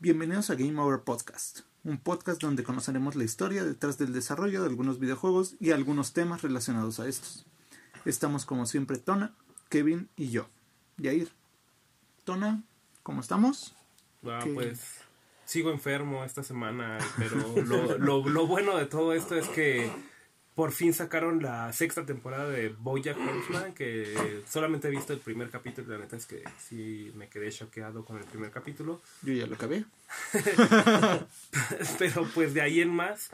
Bienvenidos a Game Over Podcast, un podcast donde conoceremos la historia detrás del desarrollo de algunos videojuegos y algunos temas relacionados a estos. Estamos como siempre Tona, Kevin y yo. Yair. Tona, ¿cómo estamos? Ah, ¿Qué? pues sigo enfermo esta semana, pero lo, lo, lo bueno de todo esto es que por fin sacaron la sexta temporada de BoJack Horseman, que solamente he visto el primer capítulo, y la neta es que sí me quedé choqueado con el primer capítulo, Yo ya lo acabé. pero pues de ahí en más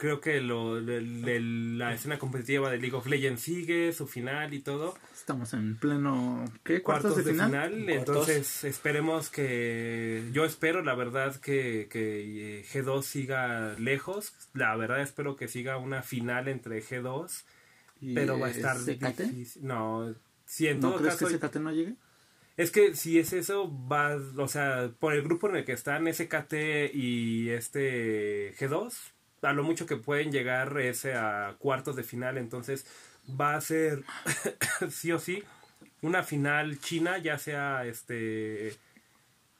creo que lo, de- de la escena competitiva de League of Legends sigue, su final y todo. Estamos en pleno. ¿Qué? cuartos, ¿Cuartos, de, final, final? entonces esperemos que yo espero la verdad que, que eh, G2 siga lejos la verdad espero que siga una final entre G2 ¿Y pero va a estar SKT? difícil no si en ¿No todo crees caso que SKT no llegue? es que si es eso va o sea por el grupo en el que están SKT y este G2 a lo mucho que pueden llegar ese a cuartos de final entonces va a ser sí o sí una final china ya sea este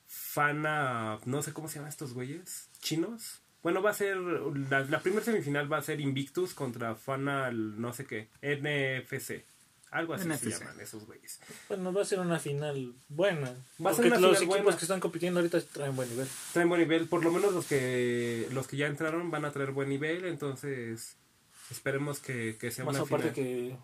Fana no sé cómo se llaman estos güeyes chinos. Bueno va a ser la, la primera semifinal va a ser Invictus contra Fana no sé qué NFC algo así NFC. se llaman esos güeyes Bueno, va a ser una final buena. Va a ser una los final equipos buena. que están compitiendo ahorita traen buen nivel. traen buen nivel, por lo menos los que los que ya entraron van a traer buen nivel, entonces esperemos que, que sea Más una aparte final. que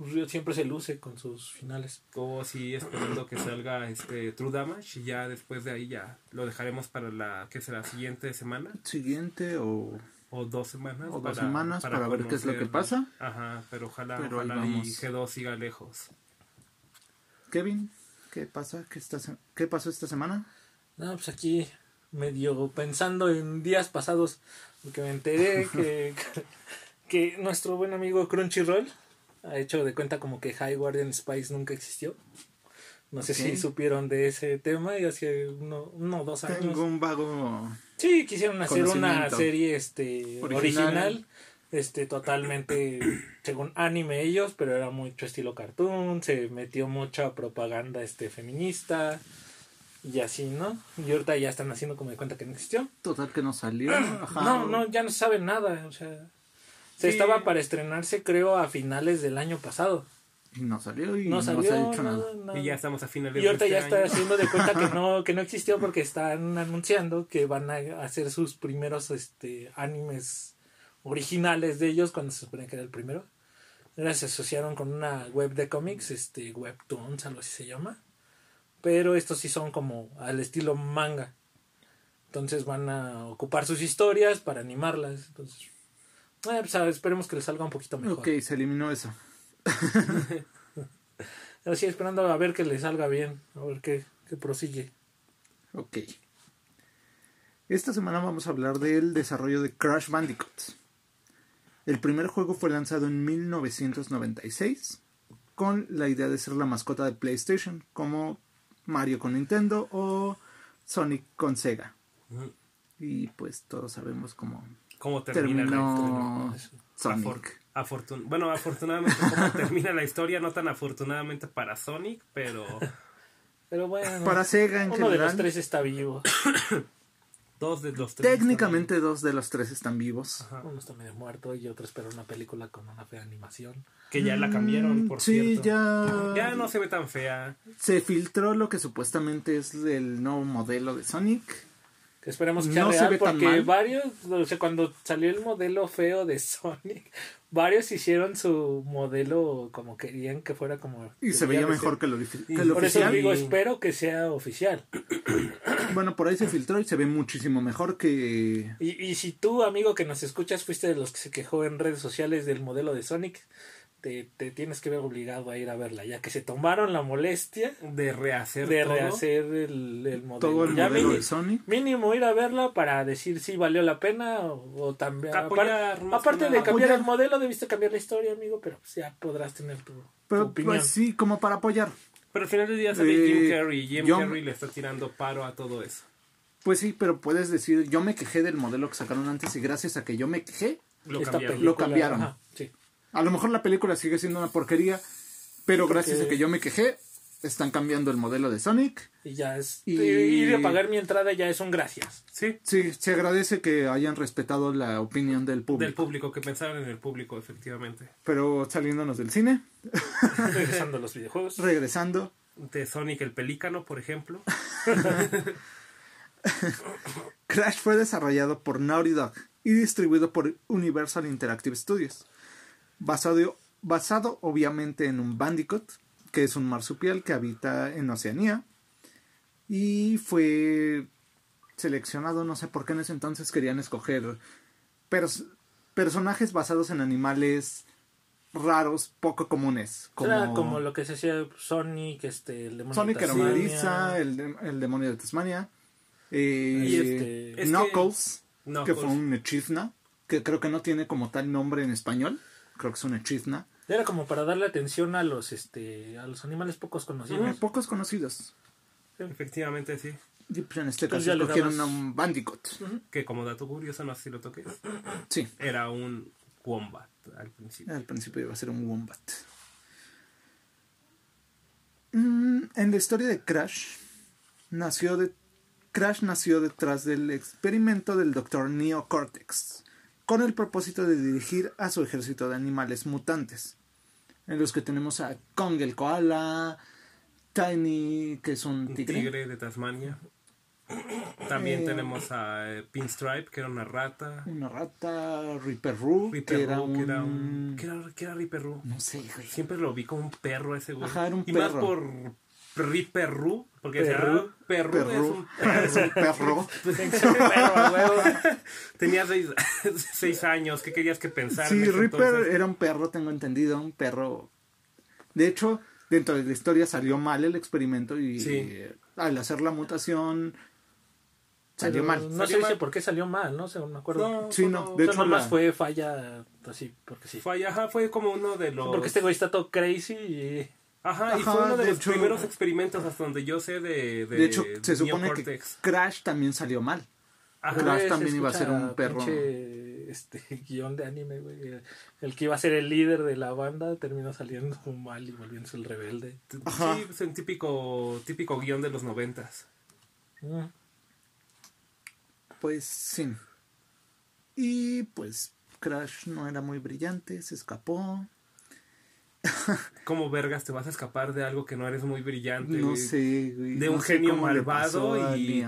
Riot siempre se luce con sus finales. O sí, esperando que salga este True Damage y ya después de ahí ya lo dejaremos para la que será siguiente semana Siguiente o. o dos semanas. O dos semanas para ver qué es lo que pasa. Ajá, pero ojalá, Pero ojalá y vamos. G2 siga lejos. Kevin, ¿qué pasa? ¿Qué, está, ¿Qué pasó esta semana? No, pues aquí medio pensando en días pasados, porque me enteré que, que nuestro buen amigo Crunchyroll ha hecho de cuenta como que High Guardian Spice nunca existió. No sé si supieron de ese tema y hace uno, uno o dos años. Tengo un vago. Sí, quisieron hacer una serie este Original. original, este totalmente según anime ellos, pero era mucho estilo cartoon, se metió mucha propaganda este feminista y así, ¿no? Y ahorita ya están haciendo como de cuenta que no existió. Total que no salió. Ajá. No, no, ya no se sabe nada, o sea, se Sí. estaba para estrenarse creo a finales del año pasado. Y no salió y No no, salió, se ha dicho no, nada. no. Y ya estamos a finales Y ahorita de ya este está año. haciendo de cuenta que no, que no existió porque están anunciando que van a hacer sus primeros este animes originales de ellos cuando se supone que era el primero. Ahora se asociaron con una web de cómics, este Webtoons, algo así se llama. Pero estos sí son como al estilo manga. Entonces van a ocupar sus historias para animarlas. Entonces, eh, pues, esperemos que les salga un poquito mejor. Ok, se eliminó eso. Así esperando a ver que le salga bien, a ver qué, qué prosigue. Ok. Esta semana vamos a hablar del desarrollo de Crash Bandicoot. El primer juego fue lanzado en 1996 con la idea de ser la mascota de PlayStation, como Mario con Nintendo o Sonic con Sega. Y pues todos sabemos cómo ¿Cómo termina la terminó. Sonic. Afortun- bueno, afortunadamente cómo termina la historia, no tan afortunadamente para Sonic, pero Pero bueno, Para Sega en uno de los tres está vivo. dos de los tres. técnicamente dos de los tres están vivos. Ajá. Uno está medio muerto y otro espera una película con una fea animación. Que ya la cambiaron, por Mm, sí, cierto. ya. Ya no se ve tan fea. Se filtró lo que supuestamente es el nuevo modelo de Sonic. Esperemos que No sea se real tan porque mal. varios, o sea, cuando salió el modelo feo de Sonic, varios hicieron su modelo como querían que fuera como... Y se veía mejor ser. que lo, Y que lo Por eso digo, Y- espero que sea oficial. Bueno, por ahí se filtró y se ve muchísimo mejor que. Y, y si tú, amigo que nos escuchas, fuiste de los que se quejó en redes sociales del modelo de Sonic, te, te tienes que ver obligado a ir a verla, ya que se tomaron la molestia De rehacer de todo. rehacer el, el modelo. Todo el Ya modelo mini- de Sonic. mínimo ir a verla para decir si valió la pena o, o también. Apoyar, aparte de cambiar Apoyar. el modelo, debiste cambiar la historia, amigo, pero pues ya podrás tener tu, tu Pero opinión. pues sí, como para apoyar. Pero al final del día sale Eh, Jim Carrey. y Jim yo- Carrey le está tirando paro a todo eso. Pues sí, pero puedes decir, yo me quejé del modelo que sacaron antes y gracias a que yo me quejé, Lo cambiaron. película- Lo cambiaron. ajá, sí. A lo mejor la película sigue siendo una porquería, pero Porque- gracias a que yo me quejé, están cambiando el modelo de Sonic. Y ya es. Y- Y de pagar mi entrada ya es un gracias. Sí, Sí, se agradece que hayan respetado la opinión del público. del público, que pensaron en el público, efectivamente. Pero saliéndonos del cine, Regresando a los videojuegos. regresando, De Sonic el Pelícano, por ejemplo. Crash fue desarrollado por Naughty Dog y distribuido por Universal Interactive Studios. Basado, basado obviamente en un Bandicoot, que es un marsupial que habita en Oceanía. Y fue seleccionado, no sé por qué en ese entonces querían escoger pers- personajes basados en animales raros, poco comunes. Como, Era como lo que se hacía Sonic, este, el demonio Sonic de era Tasmania. El, de- el demonio de Tasmania. eh, Y este- Es que- Knuckles, que, fue un Echidna, que creo que no tiene como tal nombre en español. Creo que es un Echidna. Era como para darle atención a los, este, a los animales pocos conocidos. Eh, pocos conocidos. Efectivamente, sí. Y pues en este Entonces caso escogieron dabas- a un Bandicoot. Que como dato curioso, no sé si lo toques, Sí, era un Wombat al principio. al principio iba a ser un Wombat. Mm, en la historia de Crash, nació de Crash nació detrás del experimento del Dr. Neo Cortex, con el propósito de dirigir a su ejército de animales mutantes, en los que tenemos a Kong el koala, Tiny, que es un tigre, tigre de Tasmania. También Eh, tenemos a eh, Pinstripe, que era una rata. una rata, Reaper Roo, Ripper que era Roo, un... que era un... ¿Qué era, qué era Ripper Roo? No sé, güey. Siempre lo vi como un perro ese güey. Ajá, era un y más perro. por Ripper Roo, porque Perru. ah, perru es Perro, un perro. es un perro. Tenía seis, seis años, ¿qué querías que pensara? en Sí, entonces? era un perro, tengo entendido, un perro. De hecho, dentro de la historia salió mal el experimento y Sí. eh, al hacer la mutación salió Pero mal. No se dice mal. por qué salió mal, ¿no? Según me acuerdo. No, Sí, no, como- de hecho, nomás la- fue falla, así, porque sí. Fue, ajá, fue como uno de los... Porque este güey está todo crazy y... Ajá, y fue uno de, de los hecho- primeros experimentos hasta donde yo sé de... De, De hecho, se supone Neocortex. que Crash también salió mal. Ajá. Crash también iba a ser un perro. pinche, este guion de anime, güey. El, el que iba a ser el líder de la banda terminó saliendo mal y volviéndose el rebelde. Ajá. Sí, es un típico, típico guion de los noventas. Mm. Pues sí. Y pues Crash no era muy brillante, se escapó. ¿Cómo vergas te vas a escapar de algo que no eres muy brillante? No güey? sé, güey. De no un genio malvado y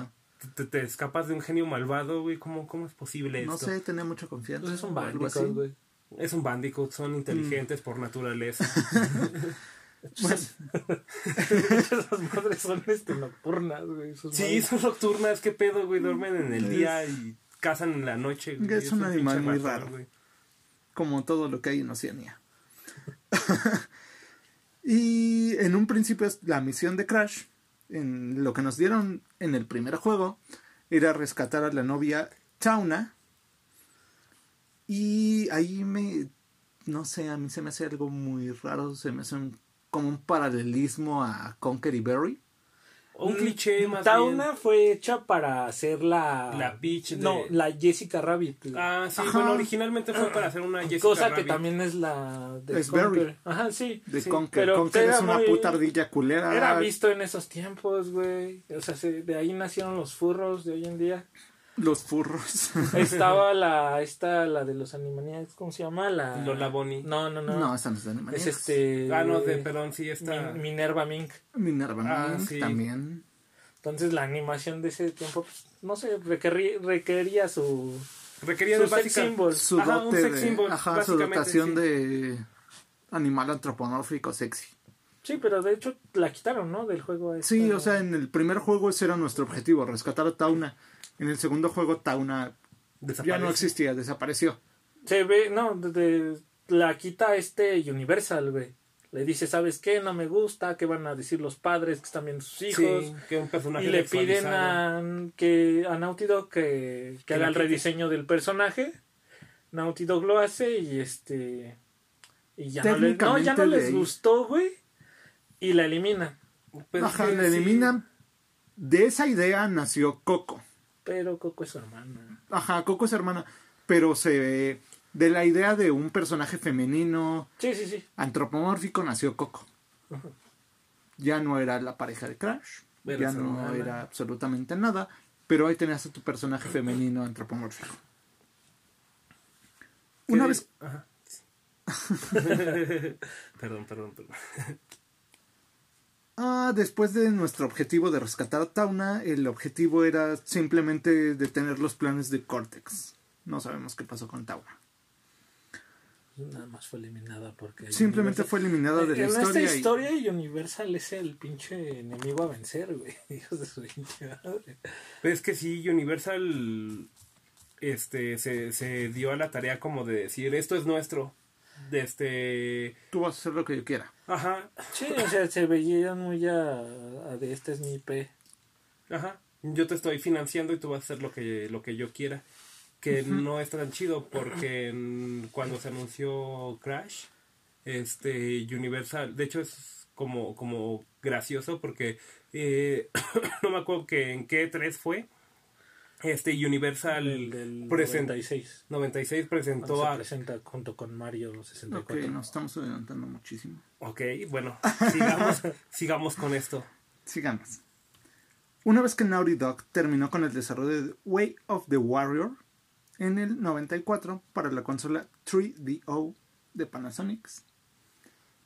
te, te escapas de un genio malvado, güey. ¿Cómo, ¿Cómo es posible No esto? sé, tenía mucha confianza. Pues es un Bandicoot, así. güey. Es un Bandicoot, son inteligentes por naturaleza. Esas madres son este, nocturnas, güey. Sí, madres- son nocturnas, qué pedo, güey. Duermen en el día y cazan en la noche. güey. Es un animal muy raro. güey. como todo lo que hay en Oceanía. y en un principio la misión de Crash, en lo que nos dieron en el primer juego, era rescatar a la novia Tauna. Y ahí me, no sé, a mí se me hace algo muy raro, se me hace un- como un paralelismo a Conquer y Berry. Un cliché más Tauna bien. fue hecha para hacer la... La Peach de- No, la Jessica Rabbit. Ah, sí, Ajá. bueno, originalmente fue para hacer una Jessica Cosa que Rabbit. también es la de Es Conker. Berry. Ajá, sí. De Sí, Conquer. pero Conquer era es una muy- puta ardilla culera. Era visto en esos tiempos, güey. O sea, se- de ahí nacieron los furros de hoy en día. Los furros. Estaba la, esta, la de los Animaniacs, ¿cómo se llama? La... Lola Bunny. No, no, no. no, están los animales. es este... Ah, no, de, perdón, sí, está. Min- Minerva Mink. Minerva Ah, Mink sí. también. Entonces la animación de ese tiempo, pues, no sé, requerí- requería su... Requería su de sex básica. symbol. su Ajá, un dote sex de- symbol, ajá, su dotación sí. de animal antropomórfico sexy. Sí, pero de hecho la quitaron, ¿no? Del juego. esta, Sí, ¿no? o sea, en el primer juego ese era nuestro objetivo, rescatar a Tauna. En el segundo juego Tauna ya Desaparece. no existía, desapareció. Se ve, no, de- de- la quita este Universal, güey. Le dice, ¿sabes qué? No me gusta, ¿qué van a decir los padres que están viendo sus hijos? Sí, que un personaje y le piden a, que, a Naughty Dog que, que Que haga la el rediseño del personaje. Naughty Dog lo hace y este... Y ya no, le- no, ya no Técnicamente les gustó, güey. Y la eliminan. Pues Ajá, sí. eliminan. De esa idea nació Coco. Pero Coco es su hermana. Ajá, Coco es hermana. Pero se. De la idea de un personaje femenino Sí, sí, sí. antropomórfico nació Coco. Ya no era la pareja de Crash, ya no hermana. era absolutamente nada, pero ahí tenías a tu personaje femenino antropomórfico. Una ¿Qué vez Ajá. perdón, perdón, perdón. Ah, después de nuestro objetivo de rescatar a Tauna, el objetivo era simplemente detener los planes de Cortex. No sabemos qué pasó con Tauna. Nada más fue eliminada porque... Simplemente Universal- fue eliminada de la en historia. esta y- historia Universal es el pinche enemigo a vencer, güey. Hijos de su pinche madre. Pero es que sí, Universal este se, se dio a la tarea como de decir esto es nuestro. De este Tú vas a hacer lo que yo quiera. ajá, Sí, o sea, se veían muy a, a de este es mi IP. ajá. Yo te estoy financiando y tú vas a hacer lo que, lo que yo quiera. Que no es tan chido porque en- cuando se anunció Crash, este Universal, de hecho es como, como gracioso porque eh, no me acuerdo que en qué 3 fue. Este Universal El del present- 96. 96 presentó se a presenta junto con Mario Ok, 64. nos estamos adelantando muchísimo. Ok, bueno, sigamos, sigamos con esto. Sigamos. Una vez que Naughty Dog terminó con el desarrollo de Way of the Warrior en el 94 para la consola 3DO de Panasonic,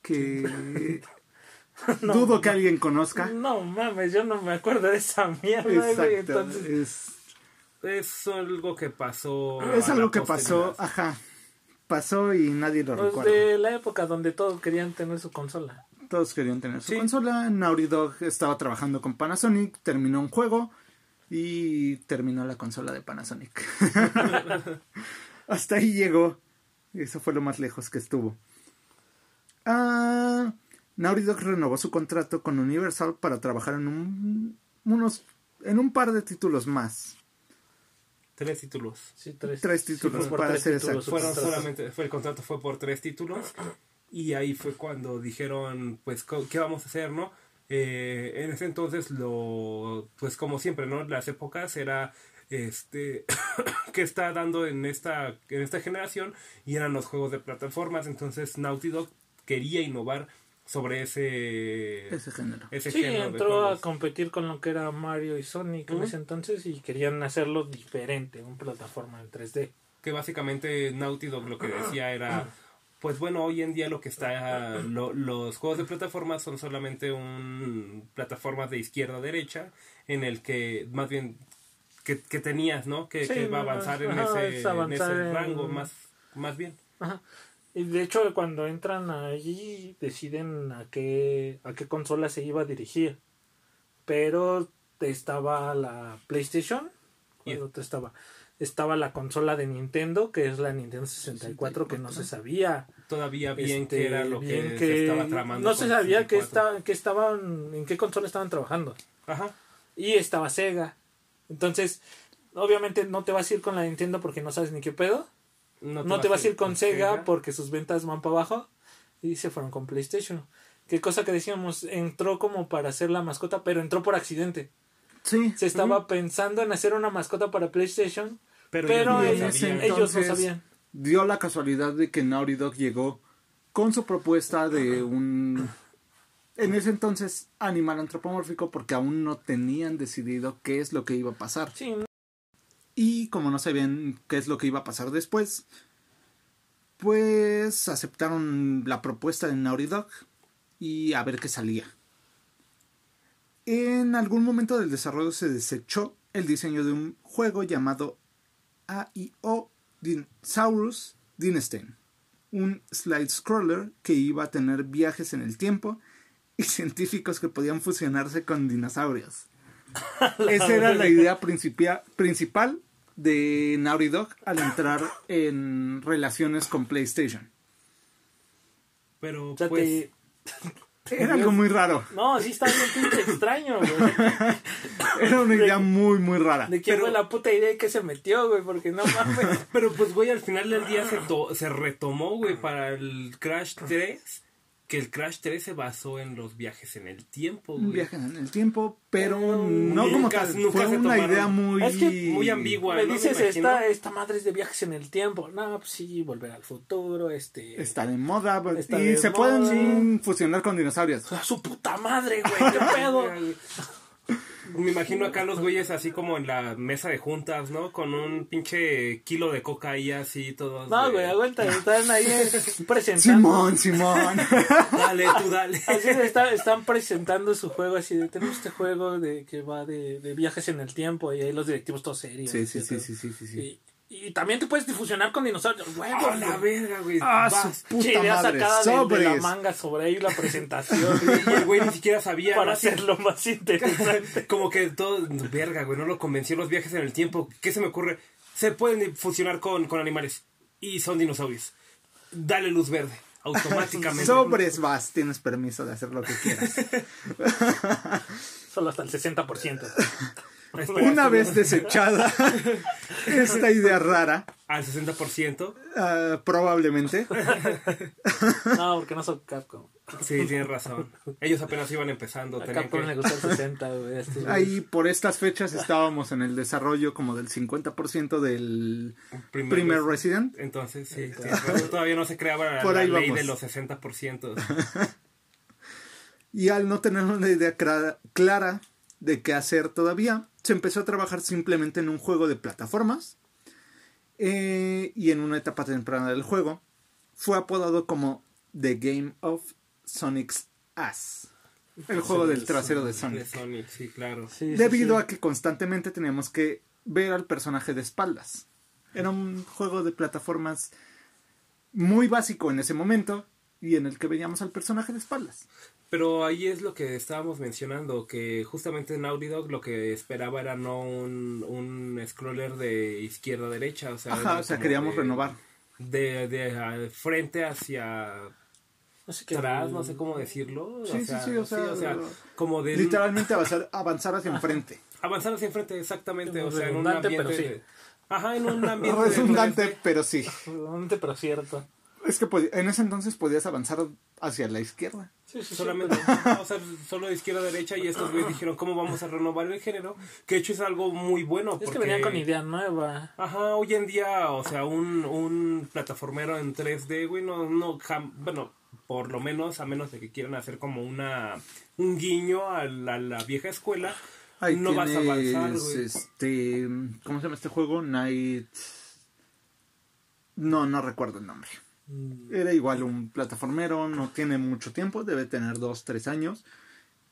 que No, dudo que alguien conozca. No mames, yo no me acuerdo de esa mierda. Exacto. Entonces, Es, Es algo que pasó. es algo que pasó, ajá. Pasó y nadie lo pues recuerda. de la época donde todos querían tener su consola. Todos querían tener su Sí. consola. Naughty Dog estaba trabajando con Panasonic, terminó un juego y terminó la consola de Panasonic. Hasta ahí llegó. Eso fue lo más lejos que estuvo. Ah, Naughty Dog renovó su contrato con Universal para trabajar en un, unos en un par de títulos más. Tres títulos. Sí, tres, Tres títulos, para tres ser títulos Fueron solamente, fue el contrato fue por tres títulos. Y ahí fue cuando dijeron, pues, co- ¿qué vamos a hacer, no? Eh, en ese entonces lo, pues como siempre, ¿no? Las épocas era, este, que está dando en esta, en esta generación y eran los juegos de plataformas. Entonces Naughty Dog quería innovar sobre ese, Ese género. ese Sí, género entró a competir con lo que era Mario y Sonic en ese entonces y querían hacerlo diferente, una plataforma en 3D. que básicamente Naughty Dog lo que decía era pues bueno hoy en día lo que está lo- los juegos de plataformas son solamente un plataformas de izquierda a derecha en el que más bien que, que tenías no que, Sí, que va a no, avanzar en ese, avanzar en ese en- rango más más bien Ajá. Y de hecho cuando entran allí deciden a qué a qué consola se iba a dirigir. Pero estaba la PlayStation, ¿cuál Y- otra estaba? Estaba la consola de Nintendo, que es la Nintendo 64, que no se sabía todavía bien este, que era lo que, estaba tramando No se sabía que 64. esta, que estaban en qué consola estaban trabajando. ajá Y estaba Sega. Entonces, obviamente no te vas a ir con la Nintendo porque no sabes ni qué pedo. No, te vas a ir con Sega porque sus ventas van para abajo. Y se fueron con PlayStation. Qué cosa que decíamos, entró como para hacer la mascota, pero entró por accidente. Sí. Se estaba pensando en hacer una mascota para PlayStation, pero, pero, ellos no ellos, sabían. no dio la casualidad de que Naughty Dog llegó con su propuesta de un en ese entonces animal antropomórfico porque aún no tenían decidido qué es lo que iba a pasar Sí, y como no sabían qué es lo que iba a pasar después pues aceptaron la propuesta de Naughty Dog y a ver qué salía en algún momento del desarrollo se desechó el diseño de un juego llamado AIO Dinosaurus Dynasty, un slide scroller que iba a tener viajes en el tiempo y científicos que podían fusionarse con dinosaurios. Esa era la idea principal de Naughty Dog al entrar en relaciones con PlayStation. pero o sea, pues te- Era algo muy raro. No, sí está bien pinche extraño, güey. Era una idea muy, muy rara. ¿De quién Pero- fue la puta idea que se metió, güey? Porque no mames. Pero pues, güey, al final del día se, to- se retomó, güey, para el Crash 3. Que el Crash 3 se basó en los viajes en el tiempo, güey. viaje en el tiempo, pero no como nunca- tal. nunca Fue se una tomaron- idea muy... Es que Muy ambigua. Me dices, esta, esta madre es de viajes en el tiempo. No, pues sí, volver al futuro, este... Está de moda Está y de se moda. pueden fusionar con dinosaurios. ¡A su puta madre, güey! ¿Qué pedo? Me imagino acá los güeyes así como en la mesa de juntas, ¿no? Con un pinche kilo de coca ahí así todos. No, de- güey, aguanta, están ahí presentando. Simón, Simón. Dale, tú dale. Así de, está- están presentando su juego así de tenemos este juego de que va de, de viajes en el tiempo y ahí los directivos todos serios. Sí, sí, sí, sí, sí, sí, sí. Y, y también te puedes difusionar con dinosaurios. Huevos, ¡Oh, la verga, güey! Ah, Vas. su puta Che, idea madre. sacada de, de la manga sobre ahí la presentación Y el güey ni siquiera sabía. para ¿no? Hacerlo más interesante. Como que todo, verga, güey, no lo convenció los viajes en el tiempo. ¿Qué se me ocurre? Se pueden fusionar con, con animales y son dinosaurios. Dale luz verde, automáticamente. Sobres vas, tienes permiso de hacer lo que quieras. Solo hasta el 60%. Una vez desechada esta idea rara, Al 60%. ah, probablemente, No, porque no son Capcom. Sí, tienes razón. Ellos apenas iban empezando. A Capcom que- le gusta el 60, güey. estos ahí por estas fechas estábamos en el desarrollo como del 50% del Primer. Resident. Entonces, sí, todavía no se creaba Por la ahí ley vamos. de los 60%. Y al no tener una idea clara, clara de qué hacer todavía, se empezó a trabajar simplemente en un juego de plataformas. eh, y en una etapa temprana del juego, fue apodado como The Game of Sonic's Ass. El juego del trasero de De Sonic. Sonic, sí, claro. Sí, sí, Debido sí. a que constantemente teníamos que ver al personaje de espaldas. Era un juego de plataformas muy básico en ese momento y en el que veíamos al personaje de espaldas. Pero ahí es lo que estábamos mencionando, que justamente en Naughty Dog lo que esperaba era no un, un scroller de izquierda a derecha, o sea, Ajá, o sea, queríamos de- renovar. De, de a- frente hacia No sé qué. atrás, no sé cómo decirlo. Sí, sí, sí, o sea, como de Literalmente avanzar, avanzar hacia enfrente. avanzar hacia enfrente, exactamente, o sea, en un redundante, ambiente... pero sí. de- Ajá, en un ambiente... de Redundante, 3D. pero sí. Redundante, pero cierto. Es que en ese entonces podías avanzar hacia la izquierda. Sí, sí, Solamente, pero- o sea, solo de izquierda a derecha y estos güeyes dijeron cómo vamos a renovar el género, que de hecho es algo muy bueno. Es que porque- venían con idea nueva. Ajá, hoy en día, o sea, un, un plataformero en 3D, güey, no, no, jam- bueno, por lo menos, a menos de que quieran hacer como una, un guiño a la, la vieja escuela, Ahí no vas a avanzar, güey. este, ¿cómo se llama este juego? Night... No, no recuerdo el nombre. Mm, Era igual un plataformero, no tiene mucho tiempo, debe tener dos, tres años,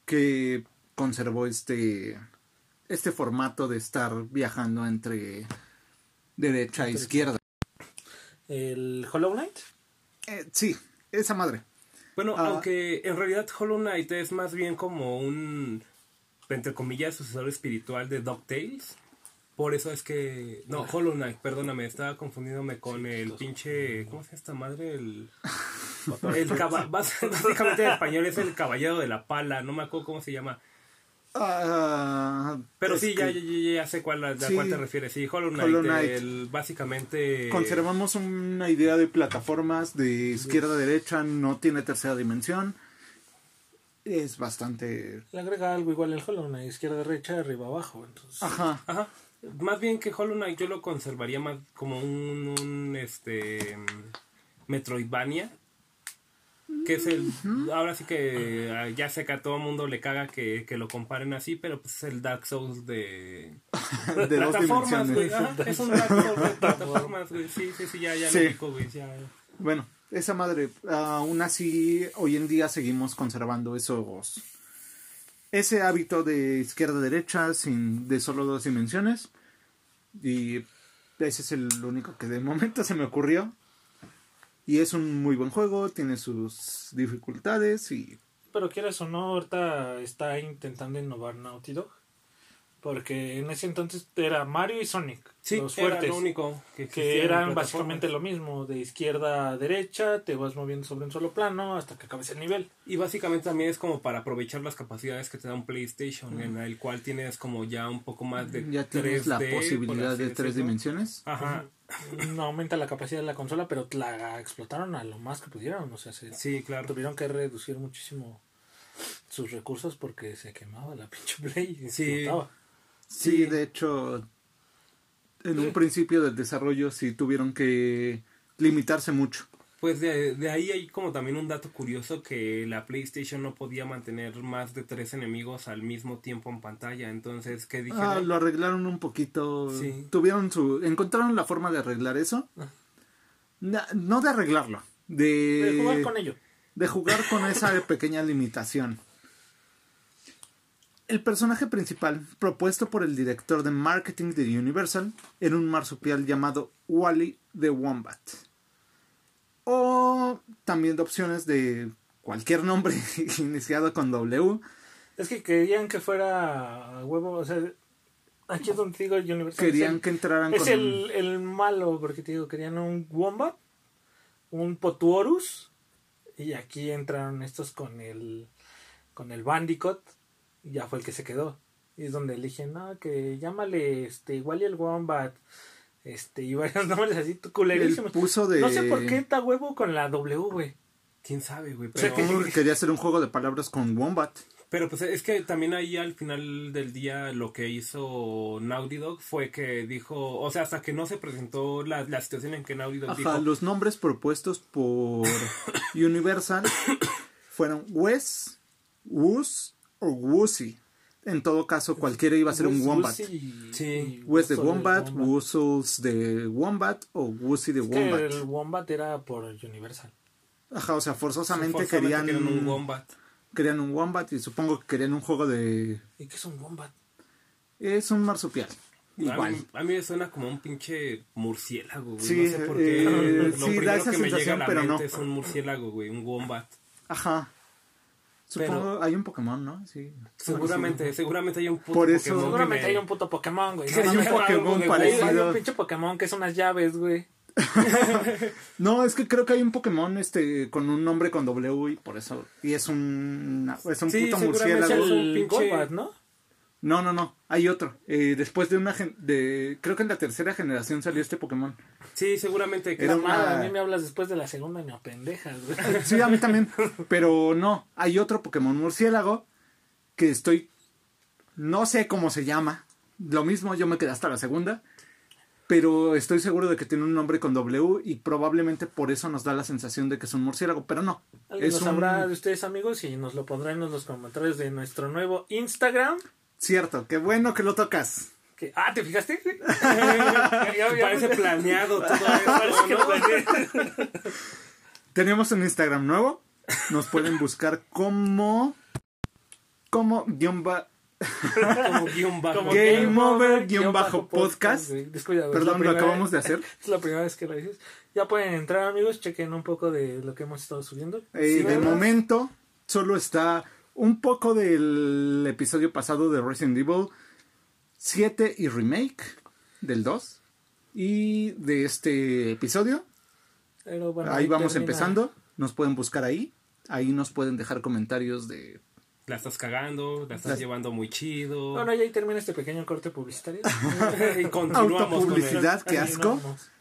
que conservó este, este formato de estar viajando entre derecha e izquierda. El Hollow Knight. Eh, sí, esa madre. Bueno, Ah. aunque en realidad Hollow Knight es más bien como un, entre comillas, sucesor espiritual de DuckTales. Por eso es que... No, Hollow Knight, perdóname, estaba confundiéndome con el pinche... ¿Cómo se llama esta madre? El... El caba- básicamente en español es el caballero de la pala, no me acuerdo cómo se llama. Ah, Pero sí, ya, ya, ya- ya sé cuál, a Sí. cuál te refieres. Sí, Hollow Knight, Hollow Knight. el- básicamente... Conservamos una idea de plataformas de izquierda a derecha, no tiene tercera dimensión. Es bastante... Le agrega algo igual el Hollow Knight. Izquierda, derecha, arriba, abajo. Entonces, Ajá. Ajá. Más bien que Hollow Knight yo lo conservaría más como un, un este Metroidvania. Que es el. Ahora sí que ah, ya sé que a todo mundo le caga que, que lo comparen así, pero pues es el Dark Souls de. De plataformas, güey. es un Dark Souls de plataformas, güey. Sí, sí, sí, ya, ya Sí. lo ubico, güey. ya. Bueno, esa madre, aún así, hoy en día seguimos conservando esos ese hábito de izquierda a derecha sin de solo dos dimensiones y ese es el único que de momento se me ocurrió y es un muy buen juego tiene sus dificultades y Pero quieras o no, ahorita está intentando innovar Naughty Dog. Porque en ese entonces era Mario y Sonic. Sí, los era fuertes. lo único que, eran básicamente lo mismo, de izquierda a derecha, te vas moviendo sobre un solo plano hasta que acabes el nivel. Y básicamente también es como para aprovechar las capacidades que te da un PlayStation, en el cual tienes como ya un poco más de ya tienes la 3D, por posibilidad de tres dimensiones Ajá. no aumenta la capacidad de la consola, pero la explotaron a lo más que pudieron. O sea, se Sí, claro. tuvieron que reducir muchísimo sus recursos porque se quemaba la pinche Play y Sí. explotaba. Sí, Sí. de hecho, en un principio del desarrollo sí tuvieron que limitarse mucho. Pues de, de ahí hay como también un dato curioso que la PlayStation no podía mantener más de tres enemigos al mismo tiempo en pantalla. Entonces, ¿qué Ah, dijeron? lo arreglaron un poquito. Sí. Tuvieron su. Encontraron la forma de arreglar eso. Ah. Na- no de arreglarlo, de, De jugar con ello. de jugar con esa pequeña limitación. El personaje principal, propuesto por el director de marketing de Universal, era un marsupial llamado Wally the Wombat. O también de opciones de cualquier nombre iniciado con W. Es que querían que fuera a huevo, o sea, aquí es donde digo Universal. Querían que entraran es con... el, el malo, porque te digo, querían un Wombat, un Potuorus, y aquí entraron estos con el con el Bandicoot, y ya fue el que se quedó. Y es donde eligen, no, que llámale este, igual y el Wombat, este, y varios nombres así culerísimos. puso de... No sé por qué está huevo con la W, güey. ¿Quién sabe, güey? O sea, Pero, Supongo que quería hacer un juego de palabras con Wombat. pero pues es que también ahí al final del día lo que hizo Naughty Dog fue que dijo, o sea, hasta que no se presentó la, la situación en que Naughty Dog Ajá, dijo, los nombres propuestos por Universal fueron Wes, Woos o Woozy. En todo caso, cualquiera iba a ser un Wombat. Sí. Wes de Wombat, Woozles de Wombat o Woozy de Wombat. el Wombat era por Universal. Ajá, o sea, forzosamente, forzosamente querían, querían un Wombat. querían un Wombat y supongo que querían un juego de... ¿Y qué es un Wombat? Es un marsupial. A Igual. mí, a mí me suena como un pinche murciélago, güey. Sí, no sé por qué. eh, Lo sí, da primero esa que me llega a la pero mente no. es un murciélago, güey, un wombat. Ajá. Supongo, hay un Pokémon, ¿no? Sí. Seguramente, seguramente hay un puto Por eso- Pokémon Seguramente me- hay un puto Pokémon, güey. Hay No un Pokémon algo parecido. Hay un pinche Pokémon que es unas llaves, güey. No, es que creo que hay un Pokémon este con un nombre con W y por eso. Y es un. Es un Sí, puto murciélago. es un pinche- Golbat, ¿no? No, no, no. Hay otro. Eh, después de una. gen- de Creo que en la tercera generación salió este Pokémon. Sí, seguramente que Era una- a mí me hablas después de la segunda, no pendejas, güey. Sí, a mí también. Pero no. Hay otro Pokémon murciélago que estoy. No sé cómo se llama. Lo mismo, yo me quedé hasta la segunda. Pero estoy seguro de que tiene un nombre con W y probablemente por eso nos da la sensación de que es un murciélago. Pero no. ¿Alguien Es lo un. sabrá de ustedes, amigos? Y nos lo pondrán en los comentarios de nuestro nuevo Instagram. Cierto, qué bueno que lo tocas. Ah, ¿te fijaste? güey? Ya- ya- parece planeado todo eso, Parece que ¿no? planeé. Tenemos un Instagram nuevo. Nos pueden buscar como. Como guion ba- Como guion bajo. Como Game Game Over, guion bajo podcast. la Perdón, lo acabamos de hacer. Es la primera vez que lo dices. Ya pueden entrar, amigos. Chequen un poco de lo que hemos estado subiendo. Eh, Sí, de ¿verdad? momento, solo está un poco del episodio pasado de Resident Evil 7 y remake del 2. Y de este episodio. Pero, bueno, ahí vamos termina- empezando. Nos pueden buscar ahí. Ahí nos pueden dejar comentarios de. La estás cagando, la estás llevando muy chido. Bueno, ya ahí termina este pequeño corte publicitario. y continuamos con Autopublicidad. el... qué asco. Continuamos.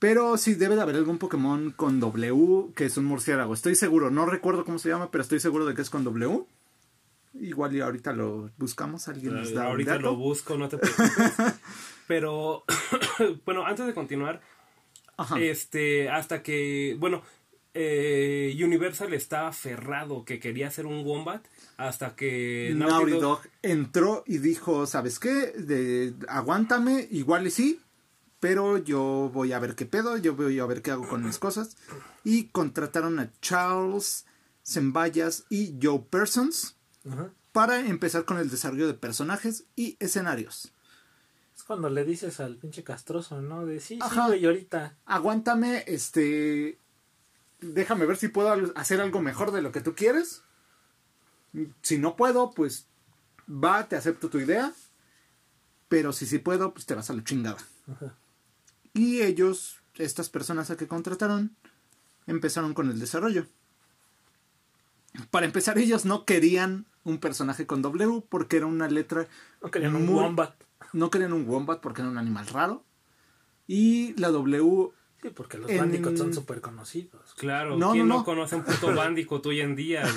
Pero sí debe de haber algún Pokémon con W que es un murciélago. Estoy seguro. No recuerdo cómo se llama, pero estoy seguro de que es con W. Igual y ahorita lo buscamos. Alguien nos da un Ahorita dato. lo busco, no te preocupes. Pero, bueno, antes de continuar, Ajá. este, hasta que, bueno, eh, Universal estaba aferrado que quería hacer un Wombat hasta que Naughty Dog- Dog entró y dijo, ¿sabes qué? De, aguántame, igual y sí, pero yo voy a ver qué pedo, yo voy a ver qué hago con mis cosas. Y contrataron a Charles Zembayas y Joe Persons para empezar con el desarrollo de personajes y escenarios. Es cuando le dices al pinche castroso, ¿no? De sí, sí, Ajá. güey, ahorita. Aguántame, este... Déjame ver si puedo hacer algo mejor de lo que tú quieres. Si no puedo, pues va, te acepto tu idea. Pero si sí puedo, pues te vas a la chingada. Ajá. Y ellos, estas personas a que contrataron, empezaron con el desarrollo. Para empezar, ellos no querían un personaje con W porque era una letra. No querían un wombat. No querían un wombat porque era un animal raro. Y la W Sí, porque los En- Bandicoot son súper conocidos. Claro, No, ¿quién no, no, no. conoce un puto Bandicoot hoy en día? güey?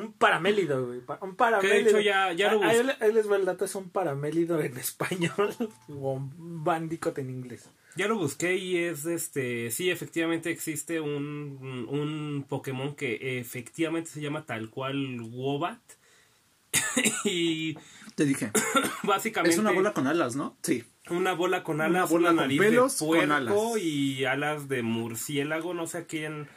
Un paramélido, güey. Un Que paramélido. de hecho ya, ya lo Ah, Ahí, ahí les va el dato, es un paramélido en español o un Bandicoot en inglés. Ya lo busqué y es este, sí, efectivamente existe un, un Pokémon que efectivamente se llama tal cual Wobat. y te dije, básicamente es una bola con alas, ¿no? Sí. una bola con Una alas, bola una con nariz pelos, de con puerco alas. y alas de murciélago, no sé a quién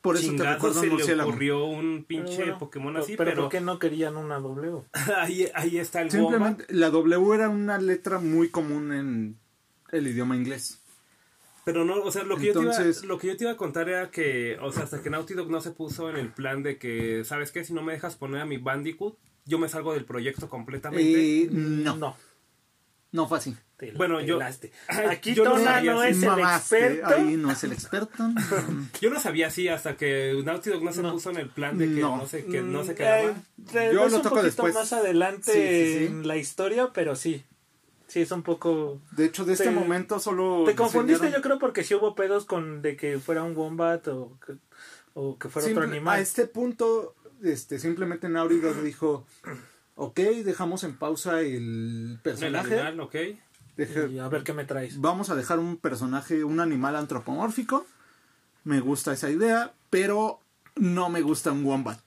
Por eso te recuerdo se un le ocurrió un pinche Pero bueno, Pokémon así, pero, pero, ¿por qué no querían una W? ahí, ahí está el Wombat. Simplemente, la W era una letra muy común en el idioma inglés. Pero no, o sea, lo que, yo te iba, lo que yo te iba a contar era que, o sea, hasta que Naughty Dog no se puso en el plan de que, ¿sabes qué? Si no me dejas poner a mi Bandicoot, yo me salgo del proyecto completamente. Eh, no, no, No. fue así. te Bueno, yo- Aquí yo no Tona no es el Mamaste, experto. Ahí no es el experto. Yo no sabía así hasta que Naughty Dog no se No. puso en el plan de que No. no, sé, que no se Mm, quedaba. eh, Yo lo un toco poquito después. más adelante Sí, sí, sí. en la historia, pero sí. Sí, es un poco... De hecho, de este Te- momento solo. Te confundiste diseñaron- yo creo porque sí hubo pedos con de que fuera un wombat o que, o que fuera otro animal. A este punto, este, simplemente Dog dijo: Ok, dejamos en pausa el El personaje. animal, ok. Deje- Y a ver qué me traes. vamos a dejar un personaje, un animal antropomórfico. Me gusta esa idea, pero no me gusta un wombat.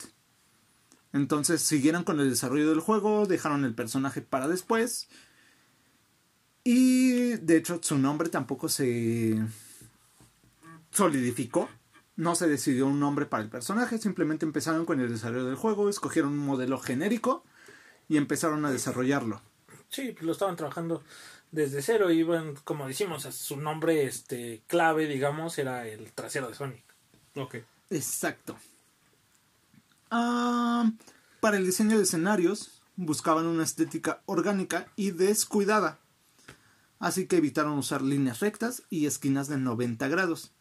Entonces siguieron con el desarrollo del juego, dejaron el personaje para después. Y de hecho su nombre tampoco se solidificó. No se decidió un nombre para el personaje, simplemente empezaron con el desarrollo del juego, escogieron un modelo genérico y empezaron a desarrollarlo. Sí, pues lo estaban trabajando desde cero. Iban, como decimos, a su nombre este clave, digamos, era el trasero de Sonic. Ok. Exacto. Ah, para el diseño de escenarios buscaban una estética orgánica y descuidada. Así que evitaron usar líneas rectas y esquinas de 90 grados.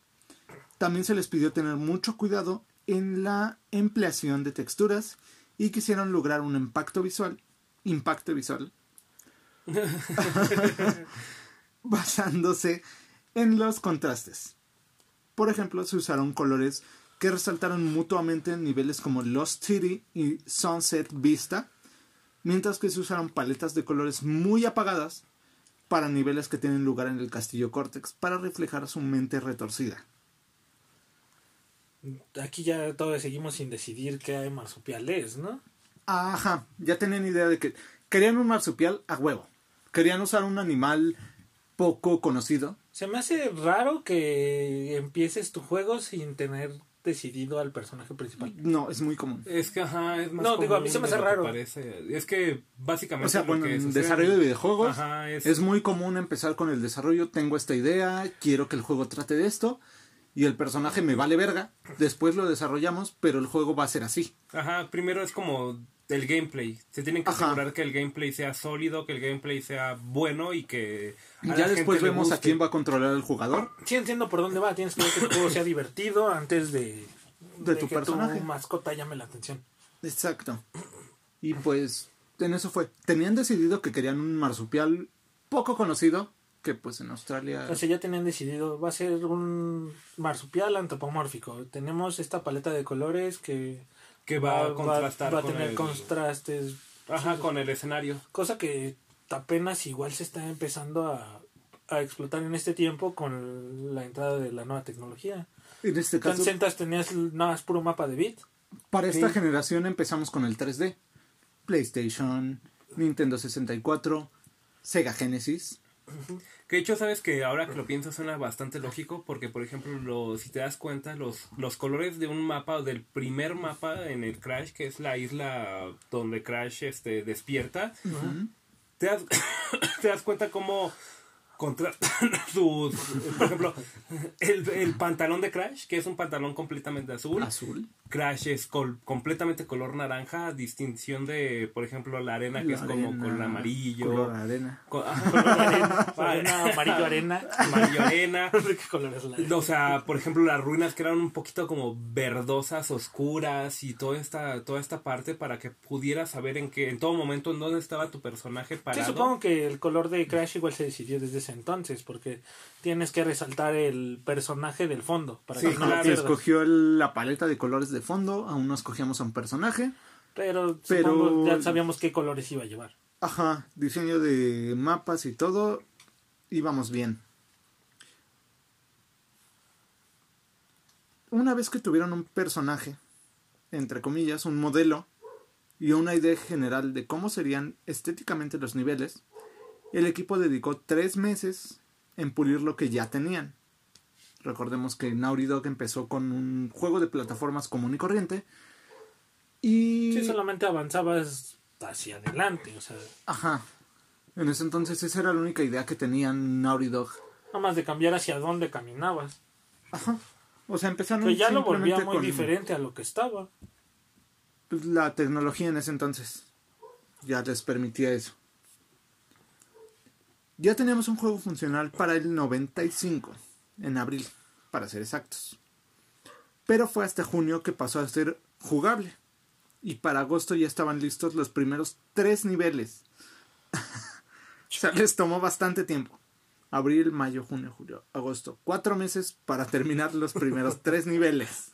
También se les pidió tener mucho cuidado en la empleación de texturas y quisieron lograr un impacto visual, impacto visual, basándose en los contrastes. Por ejemplo, se usaron colores que resaltaron mutuamente en niveles como Lost City y Sunset Vista, mientras que se usaron paletas de colores muy apagadas para niveles que tienen lugar en el castillo Cortex para reflejar su mente retorcida. Aquí ya todavía seguimos sin decidir qué marsupial es, ¿no? Ajá, ya tenían idea de que querían un marsupial a huevo. Querían usar un animal poco conocido. Se me hace raro que empieces tu juego sin tener decidido al personaje principal. No, es muy común. Es que, ajá, es más No, digo, a mí se me hace raro. parece. Es que básicamente O sea, lo bueno, que en desarrollo de videojuegos Ajá, es, es muy común empezar con el desarrollo. Tengo esta idea, quiero que el juego trate de esto. Y el personaje me vale verga. Después lo desarrollamos, pero el juego va a ser así. Ajá, primero es como el gameplay. Se tienen que Ajá. asegurar que el gameplay sea sólido, que el gameplay sea bueno y que Ya después vemos a quién va a controlar el jugador. Sí entiendo por dónde va, tienes que ver que juego sea divertido antes de, De tu que personaje. tu mascota llame la atención. Exacto. Y pues en eso fue. Tenían decidido que querían un marsupial poco conocido, que pues en Australia... O sea, ya tenían decidido, va a ser un marsupial antropomórfico. Tenemos esta paleta de colores que, que va, a contrastar va a con tener el, contrastes. ajá, con el escenario. Cosa que apenas igual se está empezando a, a explotar en este tiempo con la entrada de la nueva tecnología. En este caso, Tancentas tenías nada más puro mapa de bit. para esta sí. generación empezamos con el 3D. PlayStation, Nintendo 64, Sega Genesis. Que de hecho, sabes que ahora que lo pienso suena bastante lógico porque, por ejemplo, lo- si te das cuenta, los, los colores de un mapa, del primer mapa en el Crash, que es la isla donde Crash este, despierta, te, das, te das cuenta cómo contrastan sus... Por ejemplo, el, el pantalón de Crash, que es un pantalón completamente azul. Azul. Crash es col- completamente color naranja, a distinción de, por ejemplo, la arena que La es como arena, con amarillo. color arena. con- Arena, amarillo arena. amarillo arena. Qué color es la arena. O sea, por ejemplo, las ruinas que eran un poquito como verdosas, oscuras y toda esta, toda esta parte para que pudieras saber en qué, en todo momento en dónde estaba tu personaje Sí, parado. supongo que el color de Crash igual se decidió desde ese entonces, porque tienes que resaltar el personaje del fondo para Sí, que no claro. Escogió la paleta de colores de fondo, aún no escogíamos a un personaje. Pero, Pero- supongo ya sabíamos qué colores iba a llevar. Ajá, diseño de mapas y todo, íbamos bien. Una vez que tuvieron un personaje, entre comillas, un modelo y una idea general de cómo serían estéticamente los niveles, el equipo dedicó tres meses en pulir lo que ya tenían. Recordemos que Naughty Dog empezó con un juego de plataformas común y corriente. Y... Sí, solamente avanzabas hacia adelante, o sea, Ajá. En ese entonces esa era la única idea que tenían Naughty Dog. nada más de cambiar hacia dónde caminabas. Ajá. O sea, empezaron Que ya lo volvía muy con, diferente a lo que estaba. pues, la tecnología en ese entonces. Ya les permitía eso. Ya teníamos un juego funcional para el 95, en abril, para ser exactos. Pero fue hasta junio que pasó a ser jugable. Y para agosto ya estaban listos los primeros tres niveles. o sea, les tomó bastante tiempo. Abril, mayo, junio, julio, agosto. Cuatro meses para terminar los primeros tres niveles.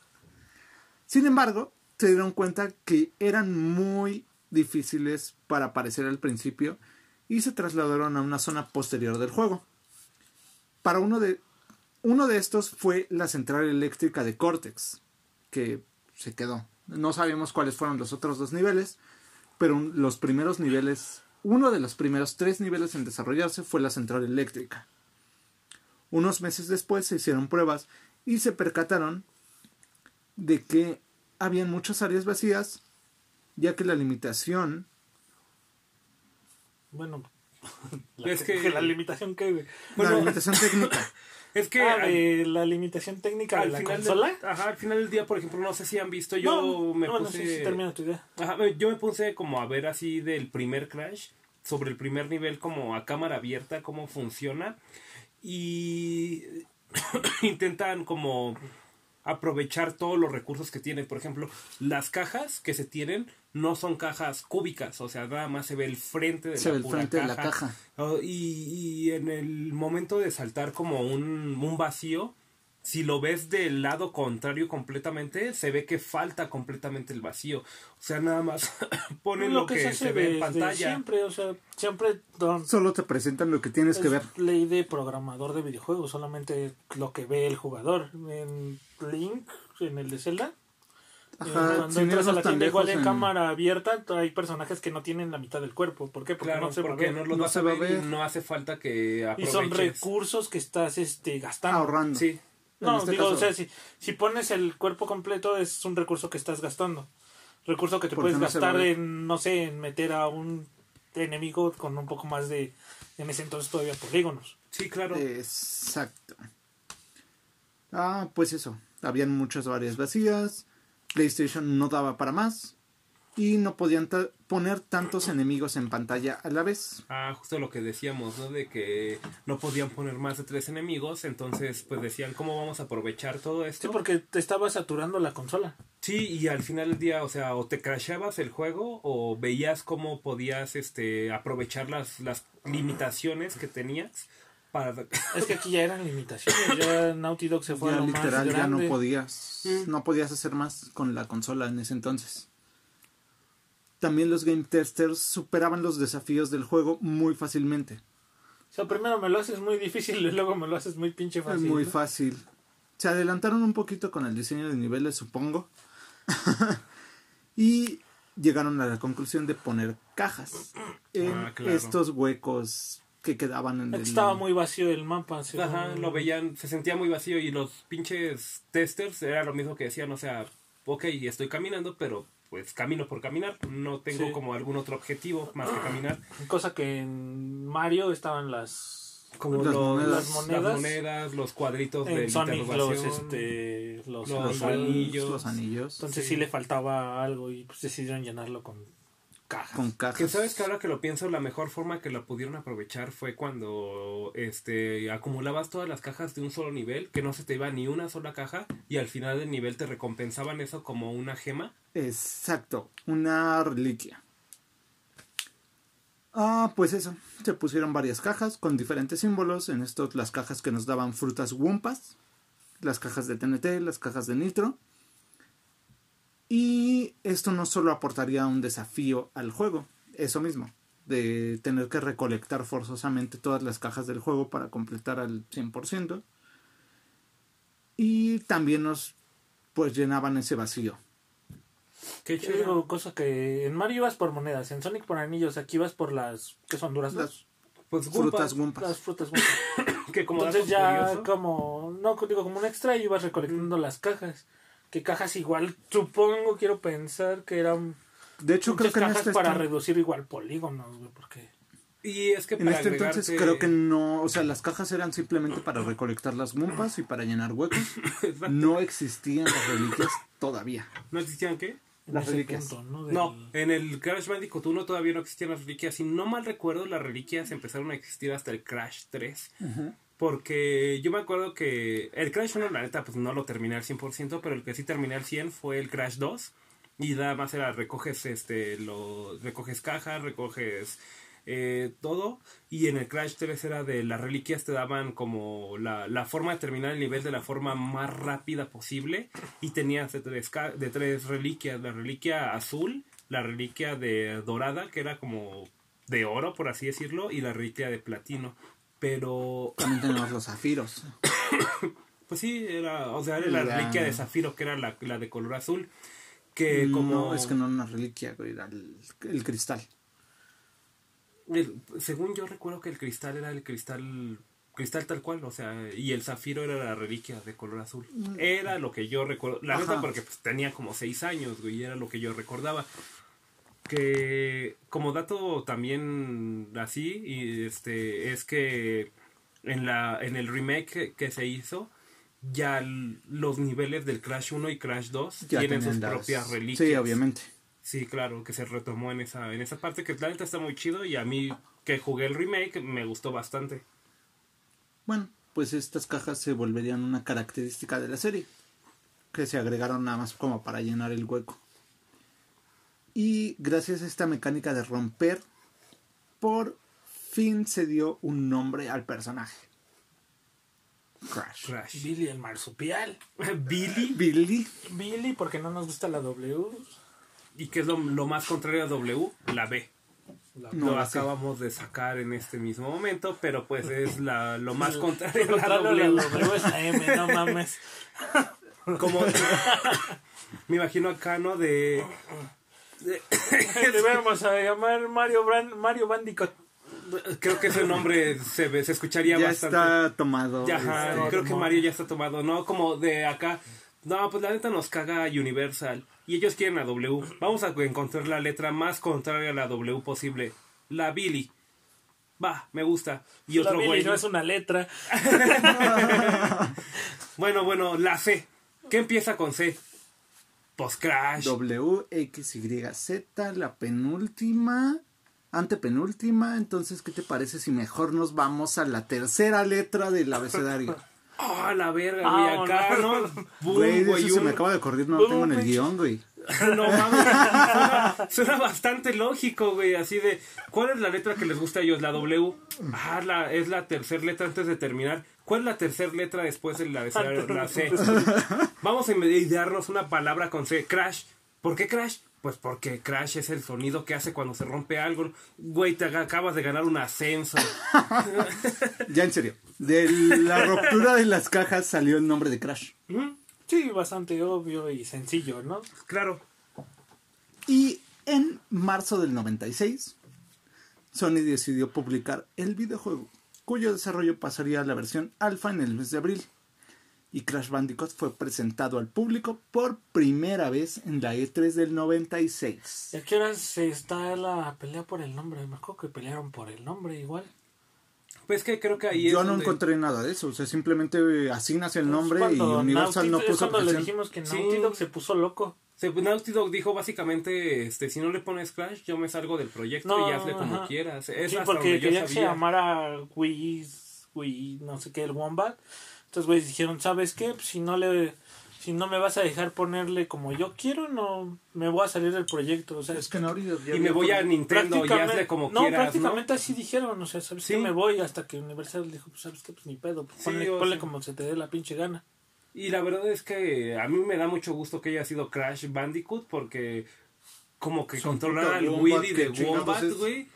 Sin embargo, se dieron cuenta que eran muy difíciles para aparecer al principio y se trasladaron a una zona posterior del juego. Para uno de, uno de estos fue la central eléctrica de Cortex, que se quedó. No sabemos cuáles fueron los otros dos niveles, pero los primeros niveles, uno de los primeros tres niveles en desarrollarse fue la central eléctrica. Unos meses después se hicieron pruebas y se percataron de que habían muchas áreas vacías, ya que la limitación Bueno, la, Es que- la limitación que... güey? la Bueno, limitación técnica. Es que Ah, de la limitación técnica de al la final consola. del, ajá, al final del día, por ejemplo, no sé si han visto, yo no, me no, bueno, puse... sí, sí, termina tu idea. Ajá, yo me puse como a ver así del primer Crash, sobre el primer nivel como a cámara abierta, cómo funciona. Y intentan como aprovechar todos los recursos que tienen. Por ejemplo, las cajas que se tienen no son cajas cúbicas, o sea, nada más se ve el frente de Se la ve el pura frente de la caja. Oh, y, y en el momento de saltar como un, un vacío, si lo ves del lado contrario completamente, se ve que falta completamente el vacío. O sea, nada más ponen lo, que, se, ve en pantalla. Siempre, o sea, siempre don- Solo te presentan lo que tienes que es ver. ley de programador de videojuegos, solamente lo que ve el jugador. En Link, en el de Zelda, eh, Ajá, cuando entras a la tienda igual en, en- cámara abierta, hay personajes que no tienen la mitad del cuerpo. ¿Por qué? Porque Claro, no se va a porque ver. no los No vas a va a ver, y ver. no hace falta que Y aproveches. son recursos que estás este, gastando. Ahorrando. Sí, No, este digo, caso, o sea, si, si pones el cuerpo completo es un recurso que estás gastando. Recurso que te Porque puedes no gastar en, no sé, en meter a un enemigo con un poco más de, en ese entonces todavía polígonos. sí, claro. Exacto. Ah, pues eso. Habían muchas áreas vacías. PlayStation no daba para más. Y no podían poner tantos enemigos en pantalla a la vez. Ah, justo lo que decíamos, ¿no? De que no podían poner más de tres enemigos, entonces pues decían, ¿cómo vamos a aprovechar todo esto? Sí, porque te estaba saturando la consola. Sí, y al final del día, o sea, o te crasheabas el juego o veías cómo podías este aprovechar las, las limitaciones que tenías para Es que aquí ya eran limitaciones. Ya Naughty Dog se fue Ya a lo literal más ya no grande. podías. Mm. No podías hacer más con la consola en ese entonces. También los game testers superaban los desafíos del juego muy fácilmente. O sea, primero me lo haces muy difícil y luego me lo haces muy pinche Es fácil. muy ¿no? fácil. Se adelantaron un poquito con el diseño de niveles, supongo. y llegaron a la conclusión de poner cajas en Ah, claro. estos huecos que quedaban en el... Estaba muy vacío el mapa. Ajá, lo veían, se sentía muy vacío y los pinches testers era lo mismo que decían, o sea, ok, estoy caminando, pero pues camino por caminar, no tengo Sí. como algún otro objetivo más que caminar. Cosa que en Mario estaban las Como Las los- monedas. las, Las monedas. los cuadritos de Sonic los este los, los los los- anillos. Los anillos. entonces sí. le faltaba algo y pues decidieron llenarlo con cajas. Con cajas. Que sabes que ahora que lo pienso, la mejor forma que lo pudieron aprovechar fue cuando este acumulabas todas las cajas de un solo nivel, que no se te iba ni una sola caja, y al final del nivel te recompensaban eso como una gema. Exacto, una reliquia. Ah, pues eso. Se pusieron varias cajas con diferentes símbolos. En esto las cajas que nos daban frutas Wumpas, las cajas de TNT, las cajas de Nitro. Y esto no solo aportaría un desafío al juego, eso mismo, de tener que recolectar forzosamente todas las cajas del juego para completar al 100%. Y también nos pues llenaban ese vacío. Qué chido, cosa que en Mario ibas por monedas, en Sonic por anillos, aquí ibas por las que son duras Las Pues frutas Wumpas. las frutas. Wumpas. que como Entonces ya curioso, como no digo como un extra ibas recolectando las cajas. Que cajas igual, supongo, quiero pensar que eran De hecho, creo que en cajas este para reducir igual polígonos, güey, porque Y es que En para este entonces creo que no, o sea, las cajas eran simplemente para recolectar las Wumpas y para llenar huecos. No existían las reliquias todavía. ¿No existían qué? Las reliquias. punto, ¿no? Del- No, en el Crash Bandicoot 1 todavía no existían las reliquias. Si no mal recuerdo, las reliquias empezaron a existir hasta el Crash 3. Porque yo me acuerdo que el Crash 1, la neta, pues no lo terminé al 100%, pero el que sí terminé al 100 fue el Crash 2. Y nada más era recoges, este, lo, recoges cajas, recoges eh, todo. Y en el Crash 3 era de las reliquias te daban como la, la forma de terminar el nivel de la forma más rápida posible. Y tenías de tres, de tres reliquias. La reliquia azul, la reliquia de dorada, que era como de oro, por así decirlo, y la reliquia de platino. Pero También tenemos los zafiros. pues sí, era, o sea, era la La- reliquia de zafiro, que era la, la de color azul. Que como. No, es que no era una reliquia, era el, el cristal. el- según yo recuerdo que el cristal era el cristal. Cristal tal cual, o sea, y el zafiro era la reliquia de color azul. Era lo que yo recuerdo. La neta, porque pues, tenía como seis años, güey, y era lo que yo recordaba. Que como dato también así, y este, es que en la en el remake que, que se hizo, ya los niveles del Crash 1 y Crash 2 Ya tienen sus propias reliquias. Sí, obviamente. Sí, claro, que se retomó en esa, en esa parte que la neta está muy chido y a mí que jugué el remake me gustó bastante. Bueno, pues estas cajas se volverían una característica de la serie. Que se agregaron nada más como para llenar el hueco. Y gracias a esta mecánica de romper, por fin se dio un nombre al personaje. Crash. Crash. Billy el marsupial. Billy, Billy. Billy porque no nos gusta la W. y que es lo, lo más contrario a W, la B. La- No, lo acabamos de sacar en este mismo momento, pero pues es la, lo más contrario a la W. la W es la M, no mames. Como me imagino acá, ¿no? De- Le vamos a llamar Mario, Bran- Mario Bandicoot. creo que ese nombre se, ve- se escucharía Ya bastante. está tomado. Ya, ajá, este, creo que. Mario ya está tomado, ¿no? Como de acá. No, pues la neta nos caga Universal. Y ellos quieren la W. Vamos a encontrar la letra más contraria a la W posible. La Billy. Va, me gusta. Y La otro Billy güey. no es una letra. Bueno, bueno, la C. ¿Qué empieza con C? Pues Crash. W, X, Y, Z, la penúltima, antepenúltima. Entonces, ¿qué te parece si mejor nos vamos a la tercera letra del abecedario? Ah, la verga, güey. Acá, no. ¿no? Boom, Güey, de güey, eso se me acaba de ocurrir, no lo tengo en el guion, güey. No mames, suena, suena bastante lógico, güey. Así de, ¿cuál es la letra que les gusta a ellos? La W. Ah, la, es la tercera letra antes de terminar. ¿Cuál es la tercera letra después de la, de la C? Vamos a idearnos una palabra con C. Crash. ¿Por qué Crash? Pues porque Crash es el sonido que hace cuando se rompe algo. Güey, te acabas de ganar un ascenso. Ya en serio. De la ruptura de las cajas salió el nombre de Crash. Sí, bastante obvio y sencillo, ¿no? Claro. Y en marzo del 96, Sony decidió publicar el videojuego, cuyo desarrollo pasaría a la versión alfa en el mes de abril. Y Crash Bandicoot fue presentado al público por primera vez en la E3 del 96. ¿Y a qué horas está la pelea por el nombre? Me acuerdo que pelearon por el nombre igual. Pues que creo que ahí Yo es no donde- encontré nada de eso, o sea, simplemente asignas el nombre y Universal Naughty- no es puso cuando le dijimos que Sí. Naughty Dog se puso loco. Se- Naughty Dog dijo básicamente, este, si no le pones Crash, yo me salgo del proyecto No, y hazle como ajá. quieras. Es sí, porque quería que se llamara Wii, Wii, no sé qué, el Wombat. Entonces, güeyes dijeron, ¿sabes qué? Pues, si no le si no me vas a dejar ponerle como yo quiero, no me voy a salir del proyecto. O sea, Es que ya Y me voy a Nintendo y hazle como no, quieras, ¿no? prácticamente así dijeron, o sea, ¿sabes Sí. qué? Me voy hasta que Universal dijo, pues, ¿sabes qué? Pues ni pedo, pues, Sí, ponle, ponle como se te dé la pinche gana. Y la verdad es que a mí me da mucho gusto que haya sido Crash Bandicoot porque como que controlar al Willy que de Wombat, es. güey.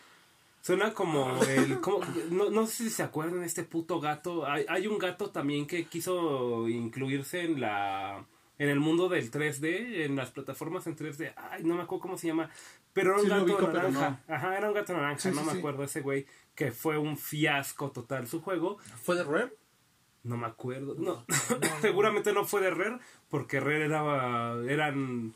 Suena como el... como- no, no sé si se acuerdan de este puto gato. Hay, hay un gato también que quiso incluirse en la... En el mundo del 3D, en las plataformas en 3D. Ay, no me acuerdo cómo se llama. Pero era un Sí gato ubico, naranja. Ajá, era un gato naranja, Sí, no sí, me sí. acuerdo ese güey. Que fue un fiasco total su juego. ¿Fue de Rare? No me acuerdo. No, seguramente no fue de Rare, porque Rare era, eran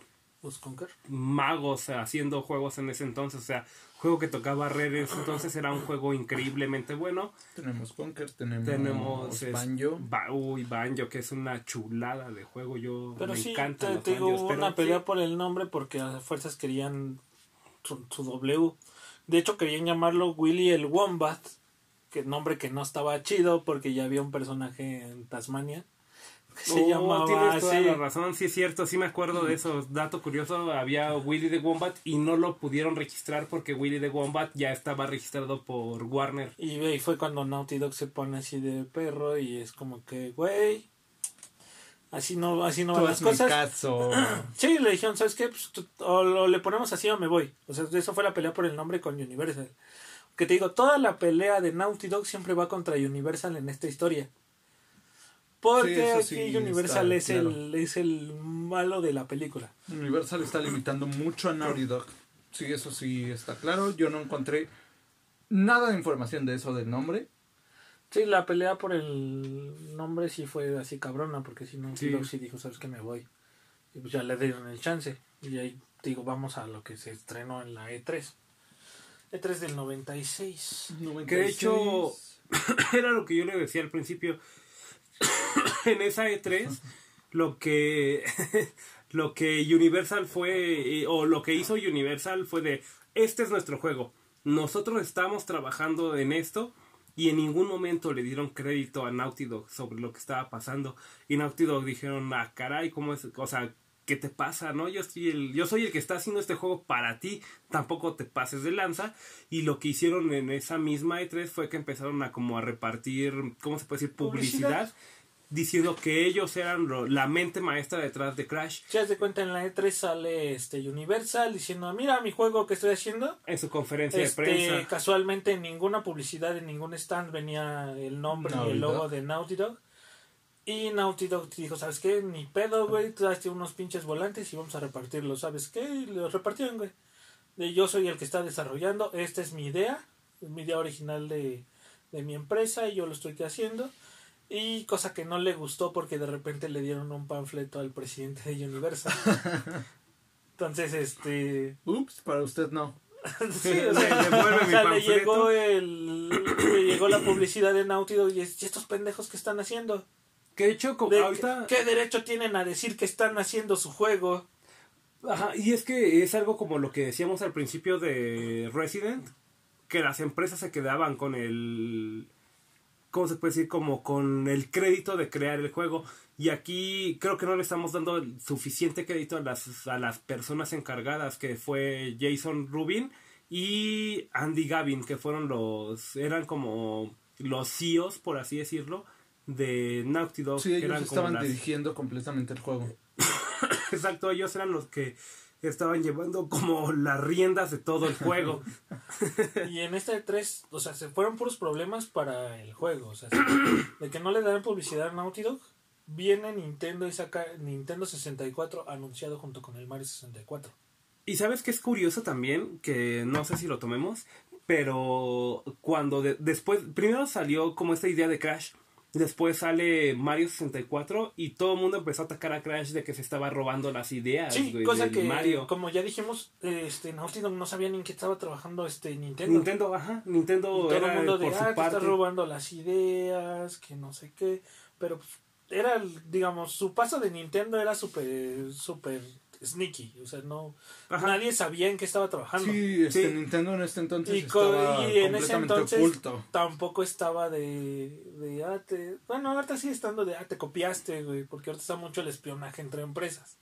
magos haciendo juegos en ese entonces. O sea, juego que tocaba ese entonces era un juego increíblemente bueno. Tenemos Conker, tenemos, Tenemos es- Banjo. Ba- uy, Banjo, que es una chulada de juego. Yo Pero me sí, encanta te, los te digo, Banjos, hubo pero una pelea sí, por el nombre porque a fuerzas querían su, su W. De hecho, querían llamarlo Willy el Wombat, que nombre que no estaba chido porque ya había un personaje en Tasmania que se Oh, llamaba tienes toda así. la razón, sí es cierto, sí me acuerdo de eso. Dato curioso, había Willy the Wombat y no lo pudieron registrar porque Willy the Wombat ya estaba registrado por Warner. Y y fue cuando Naughty Dog se pone así de perro y es como que, güey, así no, así no van las cosas. caso. Sí, le dijeron, ¿sabes qué? Pues, o lo, le ponemos así o me voy. O sea, eso fue la pelea por el nombre con Universal. Que te digo, toda la pelea de Naughty Dog siempre va contra Universal en esta historia. Porque Sí, aquí sí Universal está es, claro. el, es el malo de la película. Universal está limitando mucho a Naughty Dog. Sí, eso sí está claro. Yo no encontré nada de información de eso del nombre. Sí, la pelea por el nombre sí fue así cabrona, porque si Naughty Sí. Dog sí dijo, ¿sabes qué? Me voy. Y pues ya le dieron el chance. Y ahí, digo, vamos a lo que se estrenó en la E E3. E3 del 96. Que de hecho era lo que yo le decía al principio. en esa E3, lo que lo que Universal fue, eh, o lo que hizo Universal fue de, este es nuestro juego. Nosotros estamos trabajando en esto y en ningún momento le dieron crédito a Naughty Dog sobre lo que estaba pasando. Y Naughty Dog dijeron, ah, caray, ¿cómo es? O sea, ¿qué te pasa? ¿No? Yo soy el, yo soy el que está haciendo este juego para ti, tampoco te pases de lanza. Y lo que hicieron en esa misma E3 fue que empezaron a como a repartir, ¿cómo se puede decir? Publicidad. Publicidad. Diciendo que ellos eran lo- la mente maestra detrás de Crash haz de cuenta en la E3 sale este Universal diciendo, mira mi juego que estoy haciendo. en su conferencia Este, de prensa. casualmente en ninguna publicidad, en ningún stand venía el nombre el logo Dog. de Naughty Dog. Y Naughty Dog dijo, ¿sabes qué? Ni pedo, güey, traste unos pinches volantes y vamos a repartirlos, ¿sabes qué? Y los repartieron, güey. De yo soy el que está desarrollando, esta es mi idea, es mi idea original de, de mi empresa y yo lo estoy haciendo. Y cosa que no le gustó porque de repente le dieron un panfleto al presidente de Universal. Entonces, este... Ups, para usted no. Sí, o sea, o le llegó el le llegó la publicidad de Naughty Dog y es, ¿y estos pendejos que están haciendo? Que de hecho, como ¿De ahorita... ¿Qué derecho tienen a decir que están haciendo su juego? Ajá, y es que es algo como lo que decíamos al principio de Resident, que las empresas se quedaban con el... ¿Cómo se puede decir? Como con el crédito de crear el juego. Y aquí creo que no le estamos dando el suficiente crédito a las, a las personas encargadas, que fue Jason Rubin y Andy Gavin, que fueron los... eran como los CEOs, por así decirlo, de Naughty Dog. Sí, que ellos eran como estaban las- dirigiendo completamente el juego. Exacto, ellos eran los que estaban llevando como las riendas de todo el juego. Y en este 3, o sea, se fueron puros problemas para el juego. O sea, de que no le dan publicidad a Naughty Dog. Viene Nintendo y saca Nintendo 64 anunciado junto con el Mario 64. y sabes que es curioso también, que no sé si lo tomemos, pero cuando de- después, primero salió como esta idea de Crash, después sale Mario 64 y todo el mundo empezó a atacar a Crash de que se estaba robando las ideas Sí, cosa que, Mario. como ya dijimos, este, Naughty Dog no sabía ni en qué estaba trabajando este Nintendo. Nintendo, ajá, Nintendo todo era el mundo de, por ah, su que parte. está robando las ideas, que no sé qué. Pero pues, era, el- digamos, su paso de Nintendo era súper, súper sneaky. O sea, no. Ajá. Nadie sabía en qué estaba trabajando. Sí, este, Sí. Nintendo en este entonces Y, estaba y en ese completamente entonces oculto. tampoco estaba de, de ah, te- bueno, ahorita sigue estando de, ah, te copiaste, güey, porque ahorita está mucho el espionaje entre empresas.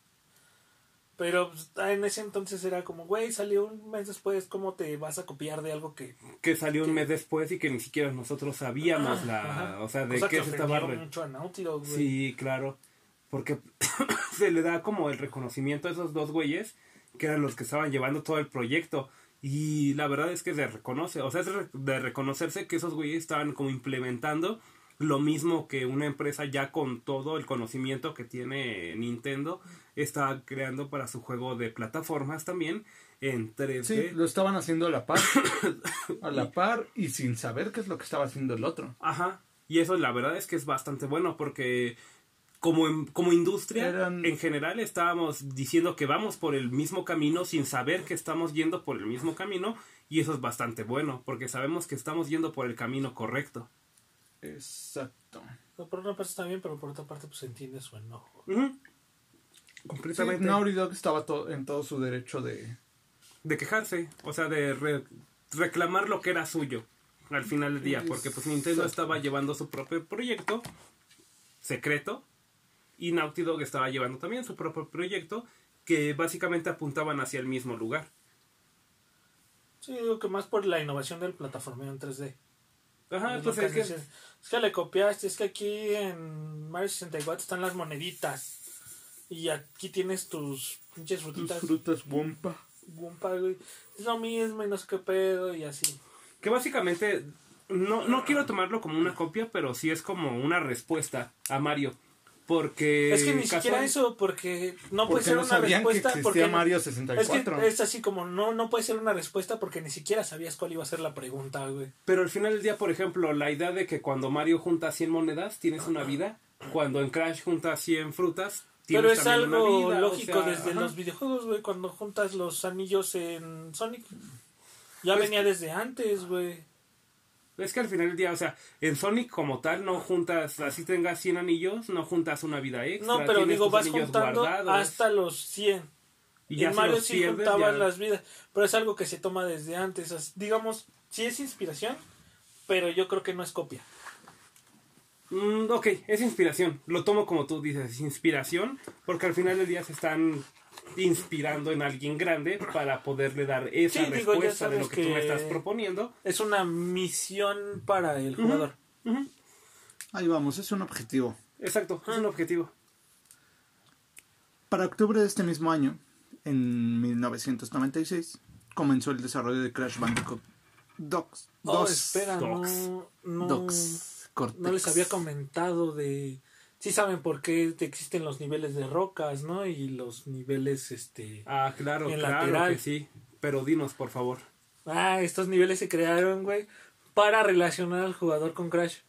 Pero pues, ah, en ese entonces era como, güey, salió un mes después, ¿cómo te vas a copiar de algo que... Que salió un mes después y que ni siquiera nosotros sabíamos la... Ajá. O sea, de cosa qué que se estaba... mucho a Dog, güey. Sí, claro. Porque se le da como el reconocimiento a esos dos güeyes que eran los que estaban llevando todo el proyecto. Y la verdad es que se reconoce, o sea, es de reconocerse que esos güeyes estaban como implementando lo mismo que una empresa ya con todo el conocimiento que tiene Nintendo está creando para su juego de plataformas también en 3D. Sí, lo estaban haciendo a la par. a la par y sin saber qué es lo que estaba haciendo el otro. Ajá. Y eso la verdad es que es bastante bueno porque como, en- como industria Eran- en general estábamos diciendo que vamos por el mismo camino sin saber que estamos yendo por el mismo camino y eso es bastante bueno porque sabemos que estamos yendo por el camino correcto. Exacto. No, por una parte está bien, pero por otra parte pues entiende su enojo. Ujú. Sí, Completamente. Naughty Dog estaba to- en todo su derecho de... De quejarse, o sea, de re- reclamar lo que era suyo al final del día porque pues Nintendo Exacto. estaba llevando su propio proyecto secreto y Naughty Dog estaba llevando también su propio proyecto que básicamente apuntaban hacia el mismo lugar. Sí, digo que más por la innovación del plataformeo en 3D. Ajá, Es pues que es que. Es que le copiaste, es que aquí en Mario 64 están las moneditas. Y aquí tienes tus pinches Tus frutitas. frutas Wumpa. Gumpa, güey. Es lo mismo y no sé qué pedo y así. que básicamente no, no quiero tomarlo como una copia, pero sí es como una respuesta a Mario. Porque es que ni casual- siquiera eso, porque no puede ser no una sabían respuesta. porque Mario Es 64. que es así como, no, no puede ser una respuesta porque ni siquiera sabías cuál iba a ser la pregunta, güey. Pero al final del día, por ejemplo, la idea de que cuando Mario junta 100 monedas, tienes una vida. Cuando en Crash juntas 100 frutas, tienes Pero es algo una vida. o lógico sea, desde ajá. los videojuegos, güey, cuando juntas los anillos en Sonic. Ya Pues- venía desde antes, güey. Es que al final del día, o sea, en Sonic como tal no juntas, así tengas 100 anillos, no juntas una vida extra. No, pero digo, vas juntando guardados, hasta los 100. y en Mario sí pierdes, juntaban ya- las vidas, pero es algo que se toma desde antes. Digamos, sí es inspiración, pero yo creo que no es copia. Mm, ok, es inspiración. Lo tomo como tú dices, inspiración, porque al final del día se están inspirando en alguien grande para poderle dar esa Sí, digo, ya respuesta de lo que, tú me estás proponiendo. Es una misión para el jugador. Ahí vamos, es un objetivo. Exacto, es un objetivo. Para octubre de este mismo año, en 1996, comenzó el desarrollo de Crash Bandicoot Dogs. Oh, espera, Dogs. no, no, Dogs. Cortex. no les había comentado de... Sí saben por qué existen los niveles de rocas, ¿no? Y los niveles, este... Ah, claro, En claro lateral. que sí. Pero dinos, por favor. Ah, estos niveles se crearon, güey, para relacionar al jugador con Crash.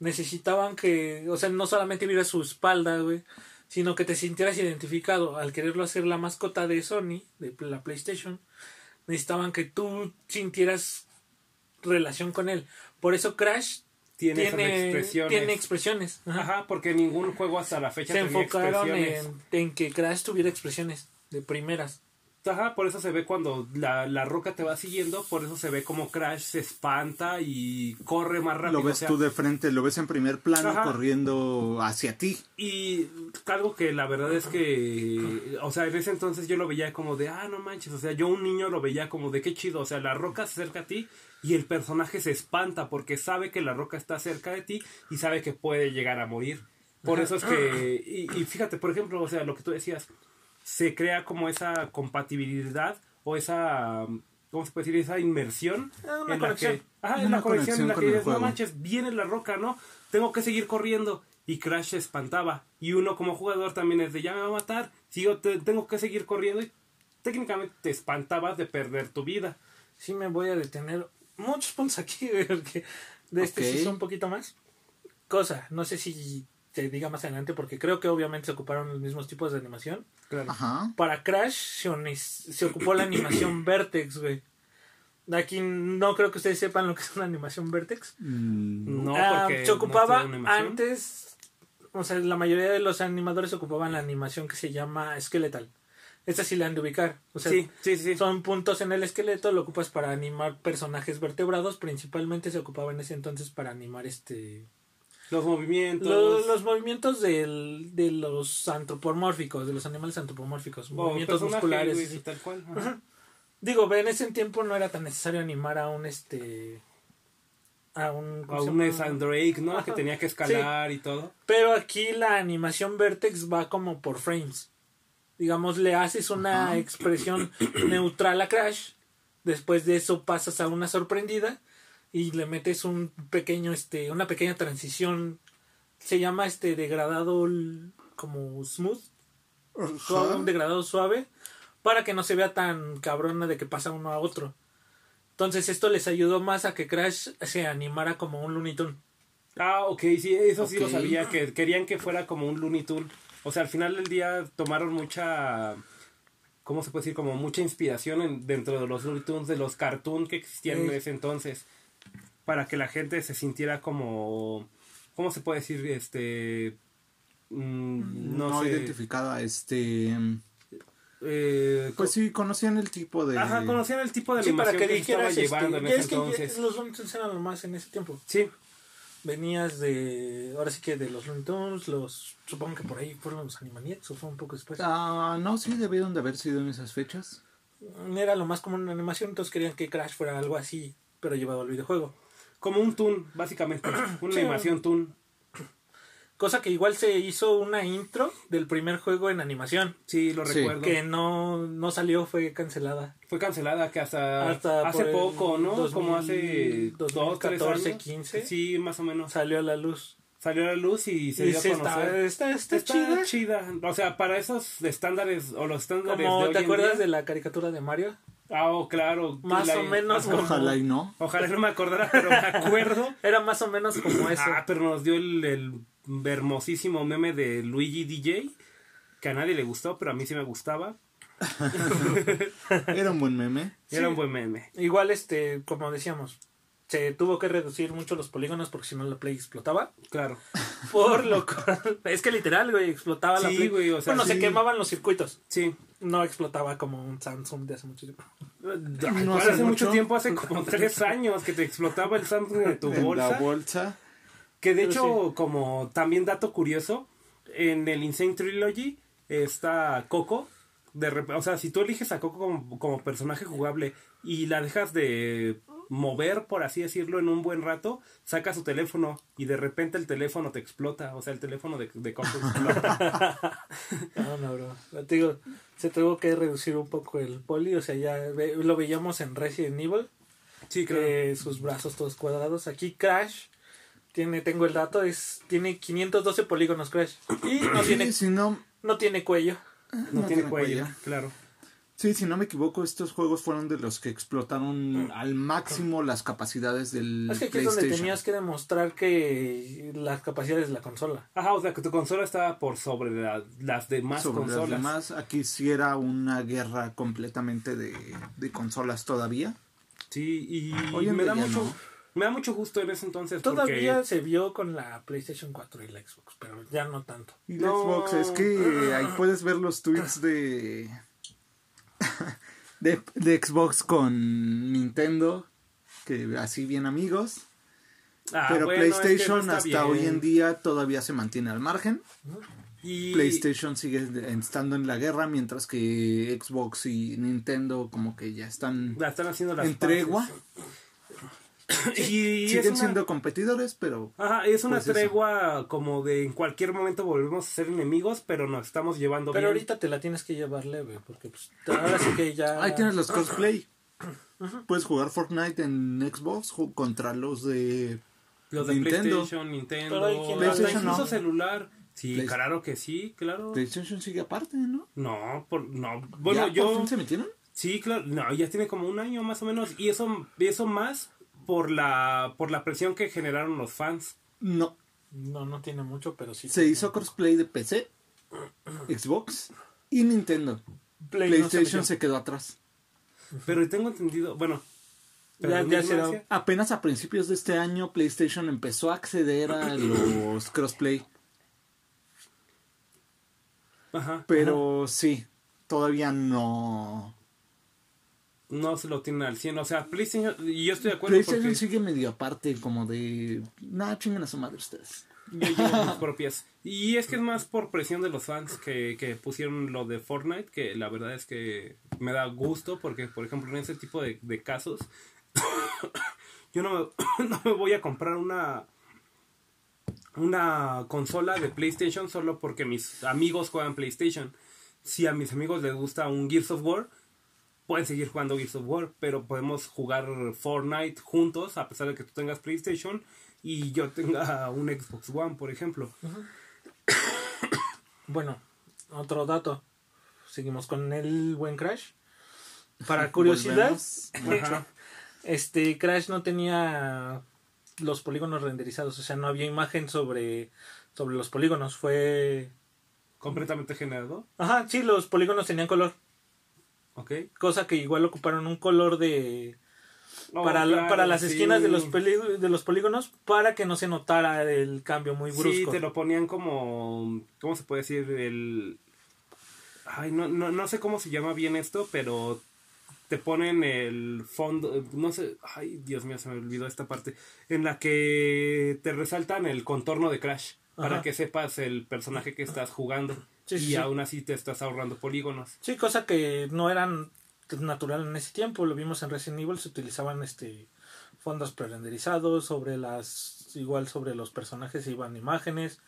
Necesitaban que, o sea, no solamente vieras su espalda, güey, sino que te sintieras identificado. Al quererlo hacer la mascota de Sony, de la PlayStation, necesitaban que tú sintieras relación con él. Por eso Crash Tiene, esas tiene expresiones. tiene expresiones. Ajá. Ajá, porque ningún juego hasta la fecha Se tenía enfocaron en, en que Crash tuviera expresiones de primeras. Ajá, por eso se ve cuando la, la roca te va siguiendo, por eso se ve como Crash se espanta y corre más rápido. Lo ves o sea, tú de frente, lo ves en primer plano Ajá. corriendo hacia ti. Y algo que la verdad es que, o sea, en ese entonces yo lo veía como de, ah, no manches, o sea, yo un niño lo veía como de qué chido, o sea, la roca se acerca a ti y el personaje se espanta porque sabe que la roca está cerca de ti y sabe que puede llegar a morir. Por eso es que, y, y fíjate, por ejemplo, o sea, lo que tú decías, se crea como esa compatibilidad o esa, ¿cómo se puede decir? Esa inmersión Ah, una en la que, en Una la conexión en la que dices, no manches, viene la roca, ¿no? Tengo que seguir corriendo. Y Crash se espantaba. Y uno como jugador también es de, ya me va a matar. Sigo, te- tengo que seguir corriendo. Y técnicamente te espantabas de perder tu vida. sí me voy a detener muchos puntos aquí, güey, porque de este Ok. sí son un poquito más. Cosa, no sé si te diga más adelante, porque creo que obviamente se ocuparon los mismos tipos de animación. Claro. Ajá. Para Crash se, ocupó la animación Vertex, güey. Aquí no creo que ustedes sepan lo que es una animación Vertex. Mm, No, Ah, porque se ocupaba antes, o sea, la mayoría de los animadores ocupaban la animación que se llama skeletal. Esta sí la han de ubicar. O sea, Sí, sí, sí. son puntos en el esqueleto, lo ocupas para animar personajes vertebrados, principalmente se ocupaba en ese entonces para animar este Los movimientos. lo- los movimientos del, de los antropomórficos, de los animales antropomórficos, o movimientos musculares. tal cual. Ajá. Digo, en ese tiempo no era tan necesario animar a un este a un, ¿cómo A un? Sandrake, ¿no? Que tenía que escalar y todo. Pero aquí la animación Vertex va como por frames. Digamos, le haces una expresión neutral a Crash. Después de eso pasas a una sorprendida y le metes un pequeño, este, una pequeña transición. Se llama este degradado como smooth, suave, un degradado suave, para que no se vea tan cabrona de que pasa uno a otro. Entonces esto les ayudó más a que Crash se animara como un Looney Tunes. Ah, ok, sí, eso sí lo sabía, que querían que fuera como un Looney Tunes. O sea, al final del día tomaron mucha, ¿cómo se puede decir? Como mucha inspiración en- dentro de los Looney Tunes, de los cartoons que existían en ese entonces, para que la gente se sintiera como, ¿cómo se puede decir? Este, mm, No, no, sé, identificada, este... eh, Pues sí, conocían el tipo de... Ajá, conocían el tipo de Sí, para animación que que, se estaba llevando este, en ese es que entonces. los Looney Tunes eran lo más en ese tiempo. Sí, Venías de, ahora sí que de los Looney Tunes, los, supongo que por ahí fueron los Animaniacs o fue un poco después. Ah, no, sí, debieron de haber sido en esas fechas. Era lo más común en animación, entonces querían que Crash fuera algo así, pero llevado al videojuego. como un toon, básicamente, una Sí. animación toon. Cosa que igual se hizo una intro del primer juego en animación, Sí, lo Sí. recuerdo. que no, no salió, fue cancelada. Fue cancelada que hasta, Hasta hace poco, ¿no? 2000, Como hace dos, tres 2014, años. 15. Sí, más o menos. Salió a la luz. Salió a la luz y se Y dio a sí conocer. está, está, está, Está chida. chida. O sea, para esos estándares o los estándares de Como, hoy ¿te en acuerdas día- de la caricatura de Mario? Ah, oh, claro. Más La- o menos como- Ojalá y no. Ojalá no me acordara, pero me acuerdo. Era más o menos como eso. Ah, pero nos dio el, el hermosísimo meme de Luigi DJ, que a nadie le gustó, pero a mí sí me gustaba. Era un buen meme. Era Sí. un buen meme. Igual, este, como decíamos, se tuvo que reducir mucho los polígonos porque si no la Play explotaba. Claro. Por lo cual, es que literal, güey, explotaba la Play. güey, o sea, bueno, se quemaban los circuitos. Sí. No explotaba como un Samsung de hace mucho tiempo. No hace mucho tiempo, hace como tres años que te explotaba el Samsung en tu En bolsa. la bolsa. Que de Pero hecho, como también dato curioso, en el Insane Trilogy está Coco. De o sea, si tú eliges a Coco como, como personaje jugable y la dejas de mover, por así decirlo, en un buen rato, saca su teléfono y de repente el teléfono te explota. O sea, el teléfono de, de Coco explota. No, no, bro. Te digo, se tuvo que reducir un poco el poli. O sea, ya ve- lo veíamos en Resident Evil. sí, claro. que sus brazos todos cuadrados. Aquí Crash tiene, tengo el dato, es tiene 512 polígonos Crash. Y no Sí, tiene, si no, no tiene cuello. no, no tiene tiene cuello, cuello. claro. sí, si no me equivoco, estos juegos fueron de los que explotaron al máximo las capacidades del Es que aquí es donde PlayStation. tenías que demostrar que las capacidades de la consola. Ajá, o sea, que tu consola estaba por sobre la- las demás Sobre las consolas. demás, aquí sí era una guerra completamente de, de consolas todavía. Sí, y Hoy me da mucho no. Me da mucho gusto en ese entonces Todavía porque se vio con la PlayStation 4 y la Xbox, pero ya no tanto. Y la No. Xbox, es que ahí puedes ver los tweets de, de, de Xbox con Nintendo, que así bien amigos. Ah, pero bueno, es que PlayStation no hasta bien. hoy en día todavía se mantiene al margen. y PlayStation sigue estando en la guerra, mientras que Xbox y Nintendo como que ya están la están haciendo las en tregua. y Siguen una, siendo competidores, pero ajá, es una pues eso. tregua como de en cualquier momento volvemos a ser enemigos pero nos estamos llevando Pero bien ahorita te la tienes que llevar leve, porque pues, ahora sí que ya... ahí tienes los crossplay. Puedes jugar Fortnite en Xbox contra los de los de Nintendo. PlayStation Nintendo PlayStation incluso no. celular sí Play- claro que sí claro PlayStation sigue aparte, ¿no? no por, no bueno ¿Ya por yo fin se metieron? Sí, claro, no, ya tiene como un año más o menos y eso eso más por la por la presión que generaron los fans. No. No, no tiene mucho, pero sí. Se hizo crossplay de PC, Xbox y Nintendo. Play no se PlayStation se quedó atrás. Pero tengo entendido, bueno, Ya- se. Apenas a principios de este año PlayStation empezó a acceder a los crossplay. Ajá. Pero sí, todavía no. No se lo tienen al 100. O sea, PlayStation. Y yo estoy de acuerdo PlayStation porque sigue medio aparte, como de. Nah, chinguen a su madre ustedes. yo llevo mis propias. Y es que es más por presión de los fans que, que pusieron lo de Fortnite. Que la verdad es que me da gusto. Porque, por ejemplo, en ese tipo de, de casos. yo no me, no me voy a comprar una. Una consola de PlayStation solo porque mis amigos juegan PlayStation. Si a mis amigos les gusta un Gears of War, pueden seguir jugando Gears of War, pero podemos jugar Fortnite juntos, a pesar de que tú tengas PlayStation y yo tenga un Xbox One, por ejemplo. Bueno, otro dato. Seguimos con el buen Crash. Para curiosidad, este Crash no tenía los polígonos renderizados, o sea, no había imagen sobre sobre los polígonos, fue Completamente generado. Ajá, sí, los polígonos tenían color, Ok. cosa que igual ocuparon un color de Oh, para, la- para las sí. esquinas de los peli- de los polígonos para que no se notara el cambio muy brusco. Sí, te lo ponían como. ¿Cómo se puede decir? El. Ay, no, no, no sé cómo se llama bien esto, pero te ponen el fondo. No sé. Ay, Dios mío, se me olvidó esta parte. En la que te resaltan el contorno de Crash. Para que sepas el personaje que estás jugando. Sí, y sí. aún así te estás ahorrando polígonos. Sí, cosa que no eran natural en ese tiempo, lo vimos en Resident Evil, se utilizaban este fondos prerenderizados sobre las igual sobre los personajes iban imágenes.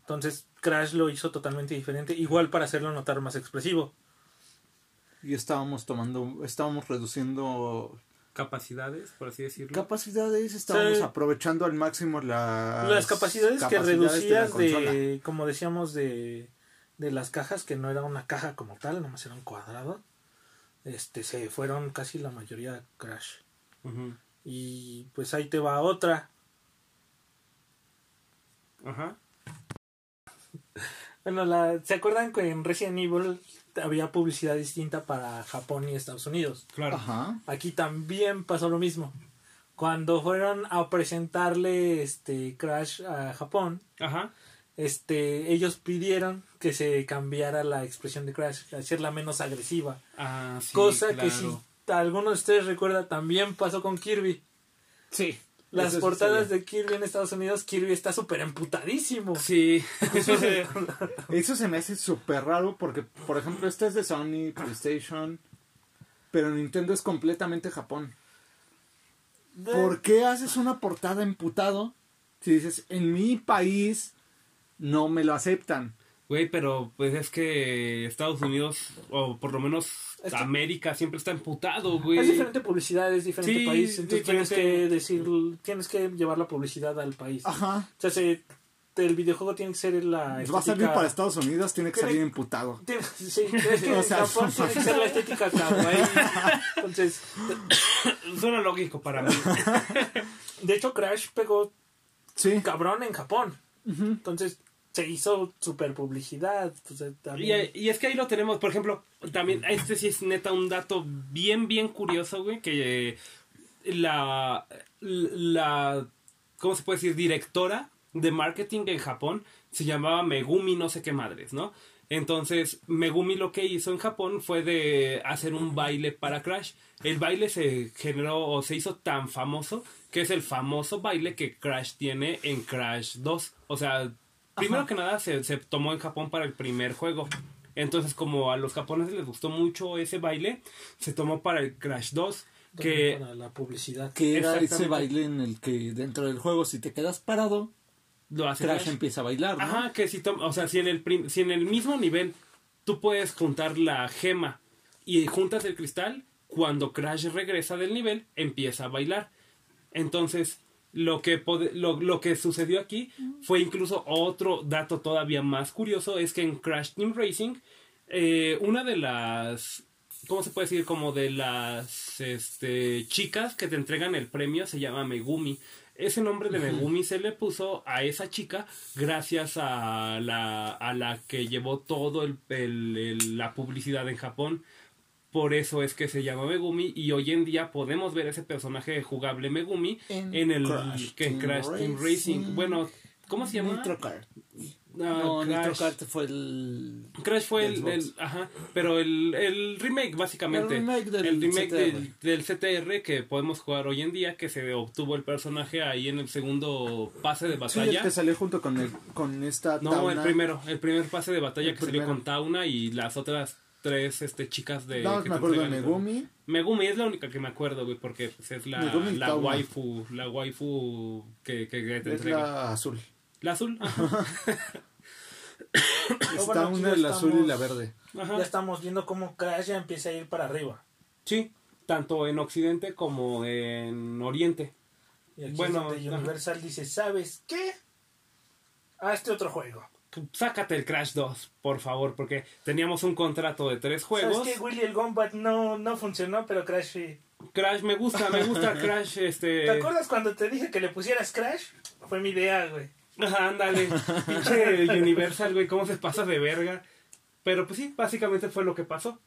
Entonces Crash lo hizo totalmente diferente, igual para hacerlo notar más expresivo. Y estábamos tomando, estábamos reduciendo Capacidades, por así decirlo. capacidades, estábamos Sí. aprovechando al máximo las, las capacidades, que capacidades reducías de, como decíamos de de las cajas que no era una caja como tal, nomás era un cuadrado. Este se fueron casi la mayoría a Crash. Y pues ahí te va otra. Ajá. Bueno, la, ¿se acuerdan que en Resident Evil había publicidad distinta para Japón y Estados Unidos? Claro. Ajá. Aquí también pasó lo mismo. Cuando fueron a presentarle este Crash a Japón, Ajá. este ellos pidieron que se cambiara la expresión de Crash, hacerla menos agresiva. Ah, sí, Cosa que si alguno de ustedes recuerda también pasó con Kirby. Sí. Las Eso sí portadas de Kirby en Estados Unidos, Kirby está súper emputadísimo. Sí. Eso se me hace súper raro porque, por ejemplo, este es de Sony, PlayStation, pero Nintendo es completamente Japón. ¿Por qué haces una portada emputado si dices, en mi país no me lo aceptan? Güey, pero pues es que Estados Unidos, o por lo menos Es que- América, siempre está emputado, güey. Es diferente publicidad, es diferente Sí, país, entonces tienes que decir, tienes que llevar la publicidad al país. Ajá. O sea, se- el videojuego tiene que ser la Va a salir estética- para Estados Unidos, tiene que Tiene- salir emputado. Tiene- sí, es que O sea, Japón tiene que ser la estética kawaii. Entonces, Suena lógico para mí. de hecho, Crash pegó Sí. cabrón en Japón. Entonces, se hizo super publicidad. Y es que ahí lo tenemos, por ejemplo, también, este sí es neta un dato bien, bien curioso, güey, que eh, la, la, ¿cómo se puede decir? Directora de marketing en Japón se llamaba Megumi no sé qué madres, ¿no? Entonces, Megumi lo que hizo en Japón fue de hacer un baile para Crash. El baile se generó o se hizo tan famoso que es el famoso baile que Crash tiene en Crash 2. O sea, primero que nada se, se tomó en Japón para el primer juego. Entonces, como a los japoneses les gustó mucho ese baile, se tomó para el Crash 2. Que para la publicidad. Que era ese baile en el que dentro del juego, si te quedas parado, lo hace Crash Crash. empieza a bailar, ¿no? Ajá, que si, o sea, si en, el prim- si en el mismo nivel tú puedes juntar la gema y juntas el cristal, cuando Crash regresa del nivel, empieza a bailar. Entonces, lo que, lo, lo que sucedió aquí fue incluso otro dato todavía más curioso, es que en Crash Team Racing, eh, una de las... ¿Cómo se puede decir? Como de las este, chicas que te entregan el premio se llama Megumi. Ese nombre de Megumi se le puso a esa chica gracias a la, a la que llevó todo el, el- el- la publicidad en Japón. Por eso es que se llama Megumi y hoy en día podemos ver ese personaje jugable Megumi en, En el Crash que en Team Crash Team Racing. Racing. Bueno, ¿cómo se llama? Nitro Kart. Ah, no, Nitro Crash. Kart fue el. Crash fue el, ajá, pero el, el remake básicamente. El remake del El remake CTR. del, del CTR que podemos jugar hoy en día, que se obtuvo el personaje ahí en el segundo pase de Sí, batalla. el que salió junto con, el, con esta. no, el primero, el primer pase de batalla El que salió con Tauna y las otras tres este, chicas de... No, que me acuerdo de Megumi. Megumi es la única que me acuerdo, güey, porque pues, es la, la waifu, la waifu que, que, que te Es entrega. la azul. La azul, ajá. Está bueno, aquí una el azul y la verde. Ajá. Ya estamos viendo cómo Crash ya empieza a ir para arriba. Sí, tanto en Occidente como en Oriente. Y aquí Bueno, es donde ajá. Universal dice, ¿sabes qué? Hazte otro juego. Sácate el Crash 2, por favor, porque teníamos un contrato de tres juegos. ¿Sabes qué? Willy el Gombat no, no funcionó, pero Crash sí. Crash me gusta, me gusta Crash, este... ¿Te acuerdas cuando te dije que le pusieras Crash? Fue mi idea, güey. Ajá, ándale, pinche Universal, güey, cómo se pasa de verga. Pero pues sí, básicamente fue lo que pasó.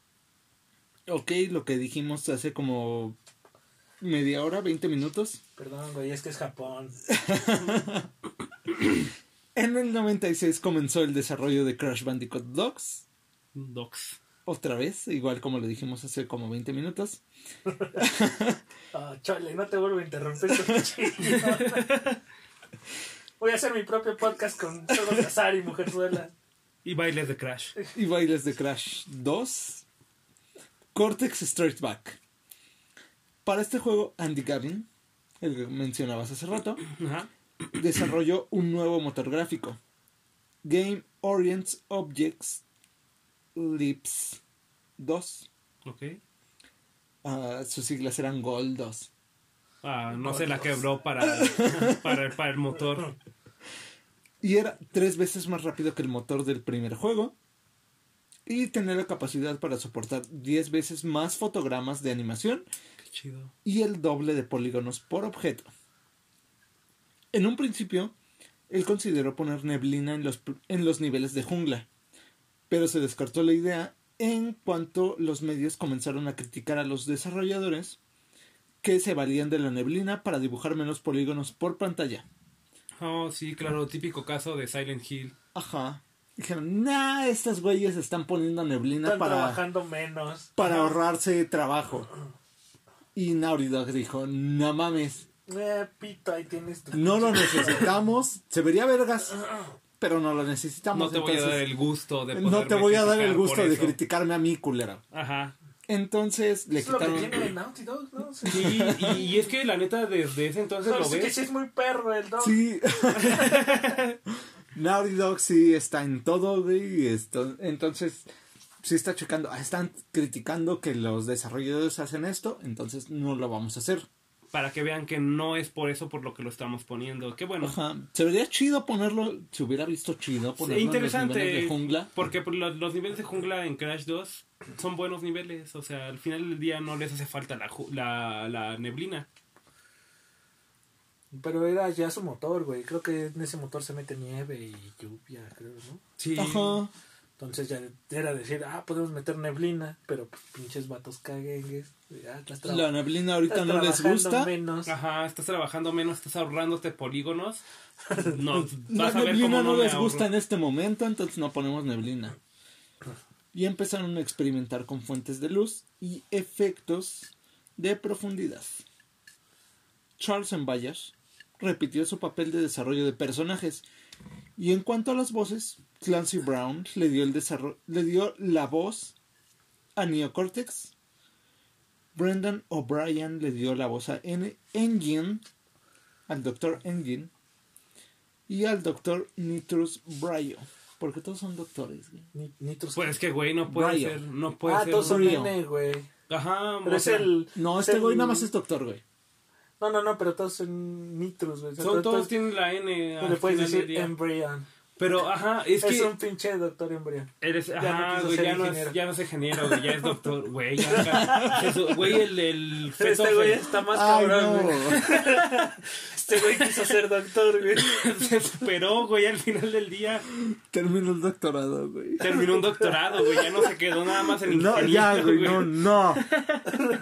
Ok, lo que dijimos hace como media hora, 20 minutos. Perdón, güey, es que es Japón. En el 96 comenzó el desarrollo de Crash Bandicoot Dogs. Docs. Otra vez, igual como lo dijimos hace como 20 minutos. Ah, chale, no te vuelvo a interrumpir. Voy a hacer mi propio podcast con juegos de azar y mujerzuela. Y bailes de Crash. Y bailes de Crash 2. Cortex Straight Back. Para este juego, Andy Gavin, el que mencionabas hace rato, Ajá. Desarrolló un nuevo motor gráfico. Game Orients Objects Lips 2. Ok. Ah, sus siglas eran Gold 2. Ah, no se la quebró para, para, para el motor. Y era tres veces más rápido que el motor del primer juego. Y tenía la capacidad para soportar 10 veces más fotogramas de animación Qué chido. y el doble de polígonos por objeto. En un principio, él consideró poner neblina en los, en los niveles de jungla, pero se descartó la idea en cuanto los medios comenzaron a criticar a los desarrolladores que se valían de la neblina para dibujar menos polígonos por pantalla. Oh, sí, claro, típico caso de Silent Hill. Ajá. Dijeron, nah, estas güeyes están poniendo neblina Están para, trabajando menos. para ahorrarse trabajo. Y Naughty Dog dijo, no mames, Eh, pito, ahí tienes tu... no lo necesitamos. Se vería vergas, pero no lo necesitamos. No te voy a dar el gusto de no te poderme voy a dar el criticar gusto por de eso. criticarme a mí, culero. Ajá. Entonces le Es lo que quitaron... tiene Naughty Dog, ¿no? Sí. Sí, y, y es que la neta desde ese entonces No, lo sí que ves. sí es muy perro el dog. Sí. Naughty Dog sí está en todo, güey. y esto- entonces, sí está checando. Ah, están criticando que los desarrolladores hacen esto, entonces no lo vamos a hacer. Para que vean que no es por eso por lo que lo estamos poniendo. Qué bueno. Ajá. Se vería chido ponerlo, se hubiera visto chido Sí, ponerlo en los interesante. niveles de jungla. Porque los, los niveles de jungla en Crash 2 son buenos niveles. O sea, al final del día no les hace falta la, ju- la, la neblina. Pero era ya su motor, güey. Creo que en ese motor se mete nieve y lluvia, creo, ¿no? Sí. Ajá. Entonces ya era decir, ah, podemos meter neblina, pero pues, pinches vatos caguengues. Ah, La neblina ahorita no les trabajando gusta. menos. Ajá, estás trabajando menos, estás ahorrándote polígonos. No, La vas a ver neblina cómo no les gusta en este momento, entonces no ponemos neblina. Y empezaron a experimentar con fuentes de luz y efectos de profundidad. Charles Mbayas repitió su papel de desarrollo de personajes. Y en cuanto a las voces, Clancy Brown le dio, el desarro- le dio la voz a Neocortex. Brendan O'Brien le dio la voz a N- Engine, al Dr. Engine, y al Dr. Nitrus Bryo. Porque todos son doctores, güey. Ni- Nitros. Pues es que, güey, no puede Bryo. ser. No puede ah, ser. todos son. N, güey. Ajá, Pero es el. No, es este el- güey nada más es doctor, güey. No, no, no, pero todos son Nitros, güey. son, todos tienen la N. al le del decir. Embryon. Pero, ajá, es, Es, que. un pinche doctor Embryon. Eres, no ajá, güey, ya no, es, ingeniero. ya no es ingeniero, güey, ya es doctor, güey, ya, eso, güey, el, el feto Este güey está más Ay, cabrón, no. güey. Este güey quiso ser doctor, güey. se superó, güey, al final del día Terminó el doctorado, güey. terminó un doctorado, güey, ya no se quedó nada más en No, ingeniero, ya, güey, no, no.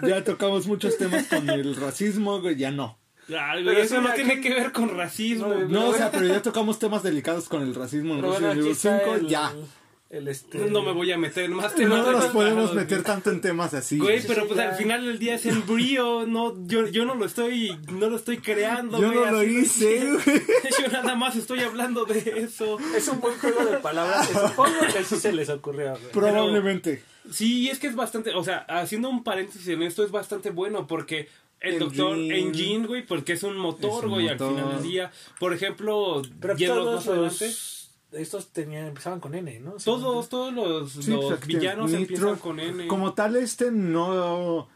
Ya tocamos muchos temas con el racismo, güey, ya no. Pero eso no aquí- tiene que ver con racismo. No, o sea, pero ya tocamos temas delicados con el racismo en Pero bueno, Resident aquí Evil está 5, el, ya. el este... No me voy a meter en más temas. No nos podemos meter tanto en temas así. Güey, pero pues al final del día es el brío, no, yo, yo no lo estoy, no lo estoy creando, Yo güey, no lo así hice. Yo nada más estoy hablando de eso. Es un buen juego de palabras. Supongo que sí se les ocurrió. güey. Probablemente. Sí, es que es bastante, o sea, haciendo un paréntesis en esto es bastante bueno porque el Engine. doctor Engine, güey, porque es un motor, güey, al final del día. Por ejemplo, Pero todos más adelante, los... Estos tenían, empezaban con N, ¿no? todos, todos los, Sí, los pues, villanos Nitro, empiezan con N. Como tal, este no.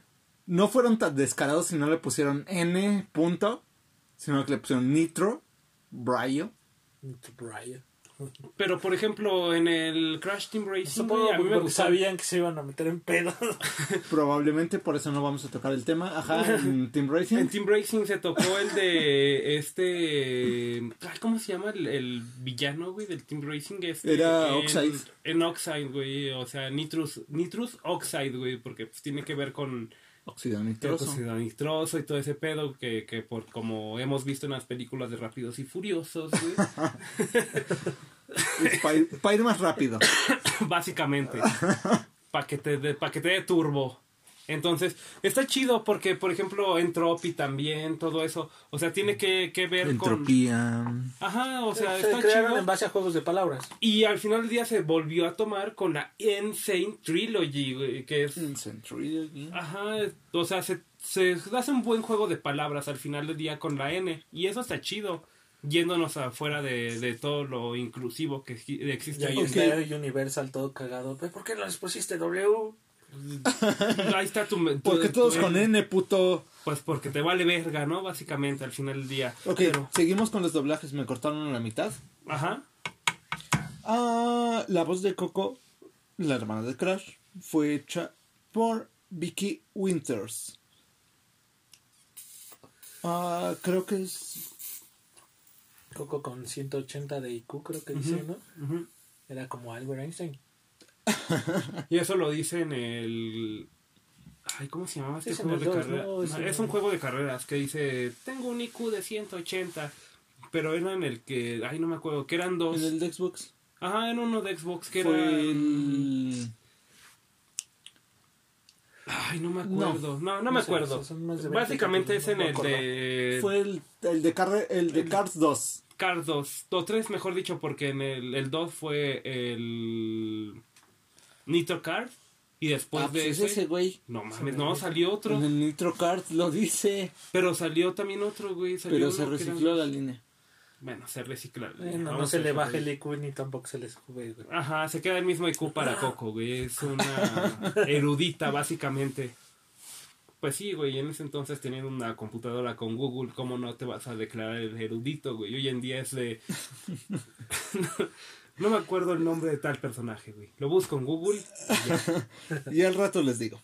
No fueron tan descarados y no le pusieron N punto, sino que le pusieron Nitro, Brio. Brian. Pero por ejemplo, en el Crash Team Racing, Supongo güey, a mí me porque gustaba. sabían que se iban a meter en pedo. Probablemente por eso no vamos a tocar el tema. Ajá, en Team Racing. En Team Racing se tocó el de este. ay, ¿Cómo se llama el, el villano, güey, del Team Racing? Este, Era en- Oxide. En Oxide, güey. O sea, Nitrous, Nitrous Oxide, güey, porque pues, tiene que ver con Nitroso y todo ese pedo que, que por como hemos visto en las películas de Rápidos y Furiosos. Para ir más rápido. básicamente. Para que, te dé- pa' que te dé turbo. Entonces, está chido porque, por ejemplo, Entropy también, todo eso. O sea, tiene que, que ver con. Entropía. Ajá, o sea, se está crearon chido. en base a juegos de palabras. Y al final del día se volvió a tomar con la Insane Trilogy, güey, que es. Ajá, o sea, se, se hace un buen juego de palabras al final del día con la N. Y eso está chido. Yéndonos afuera de, de todo lo inclusivo que exi- Y existe ahí está Universal todo cagado. "Pues, ¿Por qué no les pusiste W? Ahí está tu. tu- Porque todos tu- con N, puto. Pues porque te vale verga, ¿no? Básicamente al final del día. Ok, Pero- seguimos con los doblajes. Me cortaron la mitad. ajá. Ah, la voz de Coco, la hermana de Crash, fue hecha por Vicky Winters. Ah, creo que es. Coco con 180 de IQ, creo que dice, ¿no? Era como Albert Einstein. Y eso lo dice en el. Ay, ¿cómo se llamaba este Es juego el de carreras? ¿no? Es No, Es un el- juego de carreras que dice: Tengo un IQ de 180. Pero era en el que. Ay, no me acuerdo. Que eran dos. En el de Xbox. Ajá, en uno de Xbox que Fue era. el. Ay, no me acuerdo. No, no, me No sé, acuerdo. son más de 20 Básicamente es en no me el acuerdo. de. Fue el, el de, el de Cars 2. Cars 2, o 3 mejor dicho, porque en el, el 2 fue el Nitro Cars y después Ah, de pues es ese, ese, güey. no mames, no, salió otro, En el Nitro Kart lo dice. pero salió también otro, güey, salió Pero se recicló la línea. Bueno, se recicla. Eh, no, no se le baja el IQ ni tampoco se le sube, güey. Ajá, se queda el mismo IQ para Coco, güey, es una erudita básicamente. Pues sí, güey, en ese entonces teniendo una computadora con Google, ¿cómo no te vas a declarar el erudito, güey? Hoy en día es de... no me acuerdo el nombre de tal personaje, güey. Lo busco en Google. y ya. Y al rato les digo.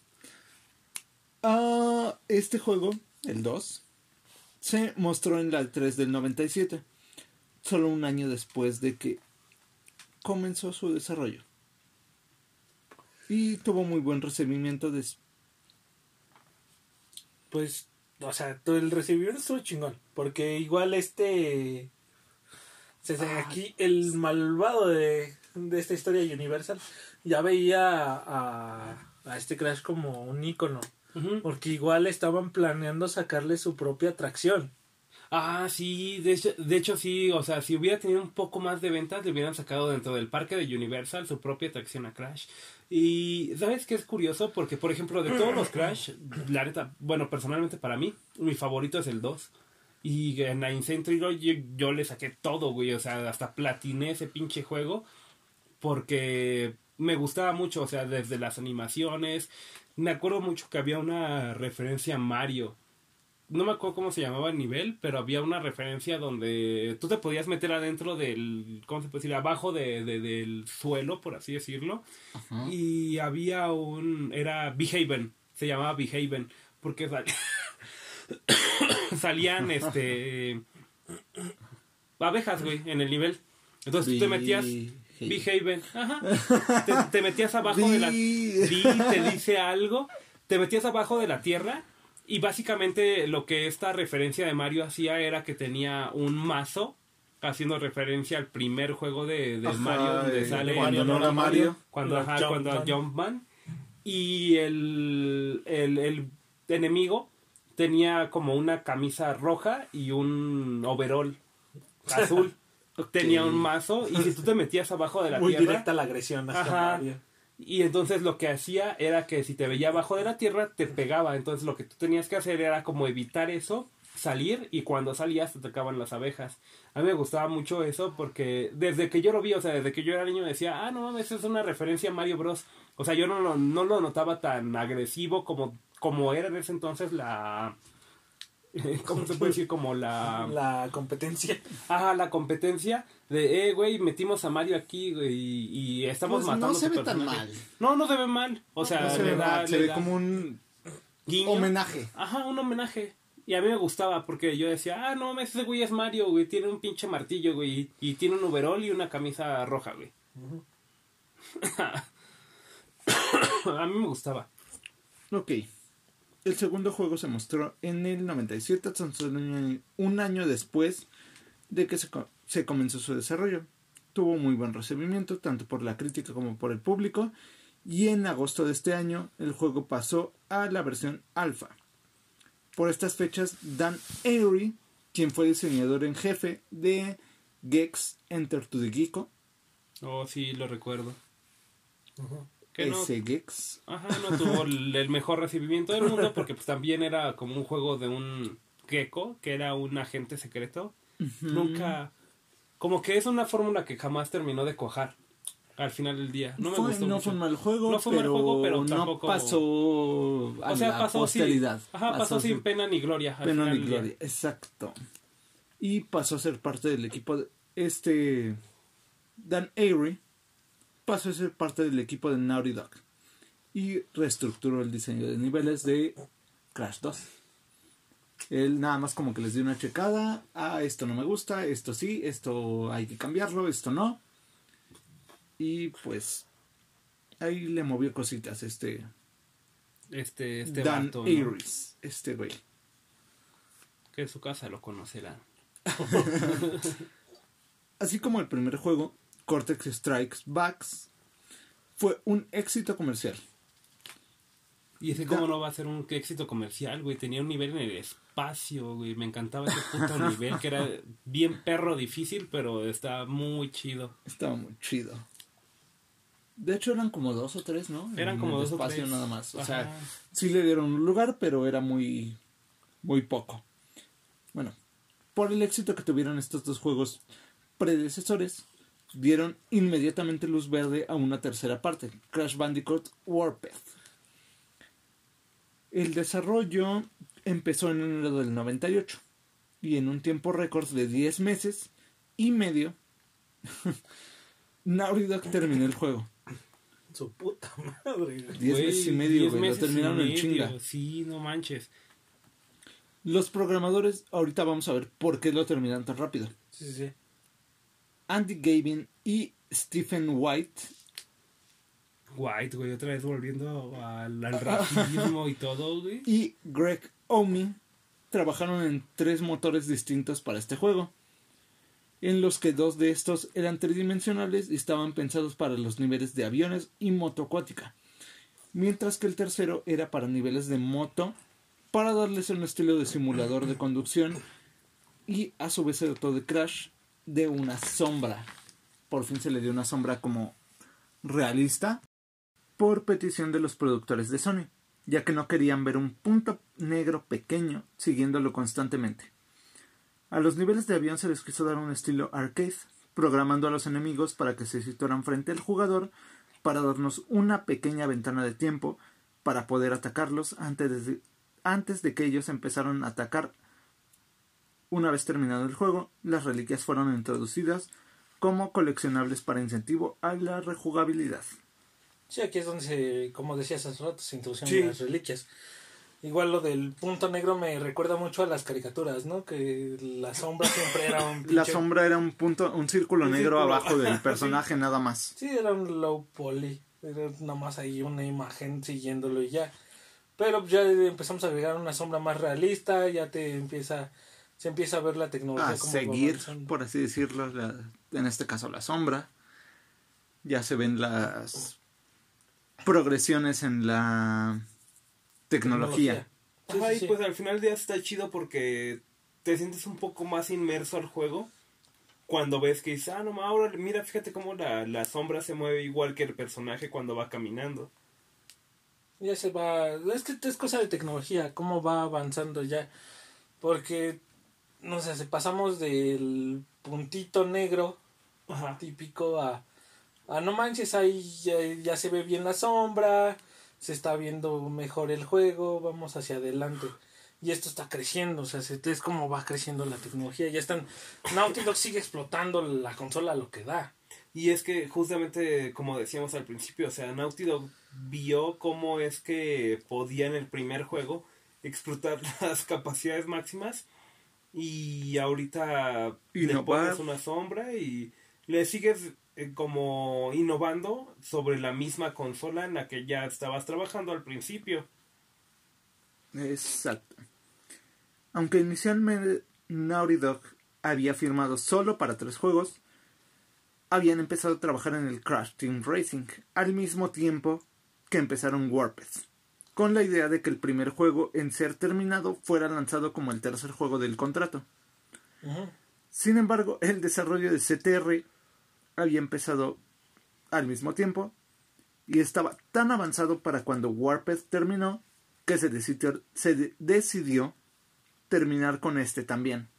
Ah, este juego, el 2, se mostró en la 3 del 97, solo un año después de que comenzó su desarrollo. Y tuvo muy buen recibimiento de... Pues, o sea, todo el recibimiento estuvo chingón. Porque igual este. Sea, aquí el malvado de, de esta historia de Universal ya veía a, a este Crash como un ícono. Porque igual estaban planeando sacarle su propia atracción. Ah, sí, de hecho, de hecho sí, o sea, si hubiera tenido un poco más de ventas, le hubieran sacado dentro del parque de Universal su propia atracción a Crash. Y, ¿sabes qué es curioso? Porque, por ejemplo, de todos los Crash, la neta, bueno, personalmente para mí, mi favorito es el 2. Y en la Trilogy yo, yo le saqué todo, güey, o sea, hasta platiné ese pinche juego. Porque me gustaba mucho, o sea, desde las animaciones. Me acuerdo mucho que había una referencia a Mario no me acuerdo cómo se llamaba el nivel, pero había una referencia donde tú te podías meter adentro del, ¿cómo se puede decir? Abajo de, de- del suelo, por así decirlo. Y había un, era Behaven, se llamaba Behaven, porque sal- salían, este, abejas, güey, en el nivel. Entonces tú te metías, Behaven. Ajá, te, te metías abajo de la, te dice algo, te metías abajo de la tierra Y básicamente lo que esta referencia de Mario hacía era que tenía un mazo haciendo referencia al primer juego de, de Ajá, Mario donde eh, sale cuando no era Mario. cuando, cuando Jumpman. Jumpman y el, el, el enemigo tenía como una camisa roja y un overall azul. Tenía un mazo y si tú te metías abajo de la Muy tierra directa la agresión Ajá. Y entonces lo que hacía era que si te veía abajo de la tierra te pegaba. Entonces lo que tú tenías que hacer era como evitar eso, salir y cuando salías te atacaban las abejas. A mí me gustaba mucho eso porque desde que yo lo vi, o sea, desde que yo era niño decía, ah, no mames, es una referencia a Mario Bros. O sea, yo no, lo- no lo notaba tan agresivo como, como era en ese entonces la... ¿Cómo se puede decir? Como la... La competencia. Ajá, la competencia de, eh, güey, metimos a Mario aquí, güey, y, y estamos Pues matando no se ve tan mal. No, no se ve mal. O sea, No se le ve da, mal, se le ve da como un guiño. homenaje. Ajá, un homenaje. Y a mí me gustaba porque yo decía, ah, no, mames, ese güey es Mario, güey, tiene un pinche martillo, güey, y tiene un overall y una camisa roja, güey. a mí me gustaba. Ok. El segundo juego se mostró en el 97, tan solo un año- después de que se, co- se comenzó su desarrollo. Tuvo muy buen recibimiento, tanto por la crítica como por el público, y en agosto de este año el juego pasó a la versión alfa. Por estas fechas, Dan Avery, quien fue diseñador en jefe de Gex Enter to the Geeko, Oh, sí, lo recuerdo. Que no, Ajá, no tuvo el, el mejor recibimiento del mundo porque pues también era como un juego de un gecko que era un agente secreto. Nunca... Como que es una fórmula que jamás terminó de cojar al final del día. No me fue, gustó no mucho. fue un mal juego, No fue un mal pero, juego, pero no tampoco- pasó a O sea, la pasó sin, ajá, pasó, sin pena ni gloria. al pena final ni del día. gloria. Exacto. Y pasó a ser parte del equipo de este Dan Avery pasó a ser parte del equipo de Naughty Dog y reestructuró el diseño de niveles de Crash 2. Él nada más como que les dio una checada, ah, esto no me gusta, esto sí, esto hay que cambiarlo, esto no. Y pues ahí le movió cositas este Este, este Dan vato, este güey. Que en su casa lo conocerán. Así como el primer juego, Cortex Strikes Backs, fue un éxito comercial. Y ese cómo no va a ser un éxito comercial, güey. Tenía un nivel en el espacio, güey. Me encantaba ese puto nivel que era bien perro difícil, pero está muy chido. Estaba muy chido. De hecho eran como dos o tres, ¿no? Eran En como el dos o tres. nada más. O Ajá. sea, sí le dieron un lugar, pero era muy, muy poco. Bueno, por el éxito que tuvieron estos dos juegos predecesores, dieron inmediatamente luz verde a una tercera parte, Crash Bandicoot Warpath. El desarrollo empezó en enero del 98 y en un tiempo récord de 10 meses y medio, Naughty Dog terminó el juego. Su puta madre. 10 Güey, meses y medio, diez güey, lo meses y terminaron en medio. chinga. Sí, no manches. Los programadores, ahorita vamos a ver por qué lo terminaron tan rápido. Sí, sí. Andy Gavin y Stephen White White, güey, otra vez volviendo al, al racismo y todo, güey. y Greg Omi trabajaron en tres motores distintos para este juego, en los que dos de estos eran tridimensionales y estaban pensados para los niveles de aviones y moto acuática, mientras que el tercero era para niveles de moto para darles un estilo de simulador de conducción y a su vez se dotó de Crash de una sombra. Por fin se le dio una sombra como realista por petición de los productores de Sony, ya que no querían ver un punto negro pequeño siguiéndolo constantemente. A los niveles de avión se les quiso dar un estilo arcade, programando a los enemigos para que se situaran frente al jugador para darnos una pequeña ventana de tiempo para poder atacarlos antes de, que ellos empezaran a atacar. Una vez terminado el juego, las reliquias fueron introducidas como coleccionables para incentivo a la rejugabilidad. Sí, aquí es donde, se, como decías hace rato, se introducen Sí. las reliquias. Igual lo del punto negro me recuerda mucho a las caricaturas, ¿no? Que la sombra siempre era un La pinche- sombra era un punto, un círculo Un negro círculo. abajo del personaje nada más. Sí, era un low poly. Era nada más ahí una imagen siguiéndolo y ya. Pero ya empezamos a agregar una sombra más realista, ya te empieza, se empieza a ver la tecnología. A como seguir, avanzando. por así decirlo, la- en este caso la sombra. Ya se ven las progresiones en la tecnología. Ajá, y sí. pues al final ya está chido porque te sientes un poco más inmerso al juego cuando ves que dices, ah, no, ahora mira, fíjate cómo la, la sombra se mueve igual que el personaje cuando va caminando. Ya se va. Es que es cosa de tecnología, cómo va avanzando ya. Porque, no sé, pasamos del puntito negro Ajá. típico a, a no manches, ahí ya, ya se ve bien la sombra, se está viendo mejor el juego, vamos hacia adelante. Y esto está creciendo, o sea, se- es como va creciendo la tecnología. Ya están. Naughty Dog sigue explotando la consola lo que da. Y es que justamente como decíamos al principio, o sea, Naughty Dog vio cómo es que podía en el primer juego explotar las capacidades máximas y ahorita le Innovar. pones una sombra y le sigues eh, como innovando sobre la misma consola en la que ya estabas trabajando al principio. Exacto. Aunque inicialmente Naughty Dog había firmado solo para tres juegos, habían empezado a trabajar en el Crash Team Racing al mismo tiempo que empezaron Warped, con la idea de que el primer juego en ser terminado fuera lanzado como el tercer juego del contrato. Sin embargo, el desarrollo de CTR había empezado al mismo tiempo y estaba tan avanzado para cuando Warped terminó que se decidió, se de- decidió terminar con este también.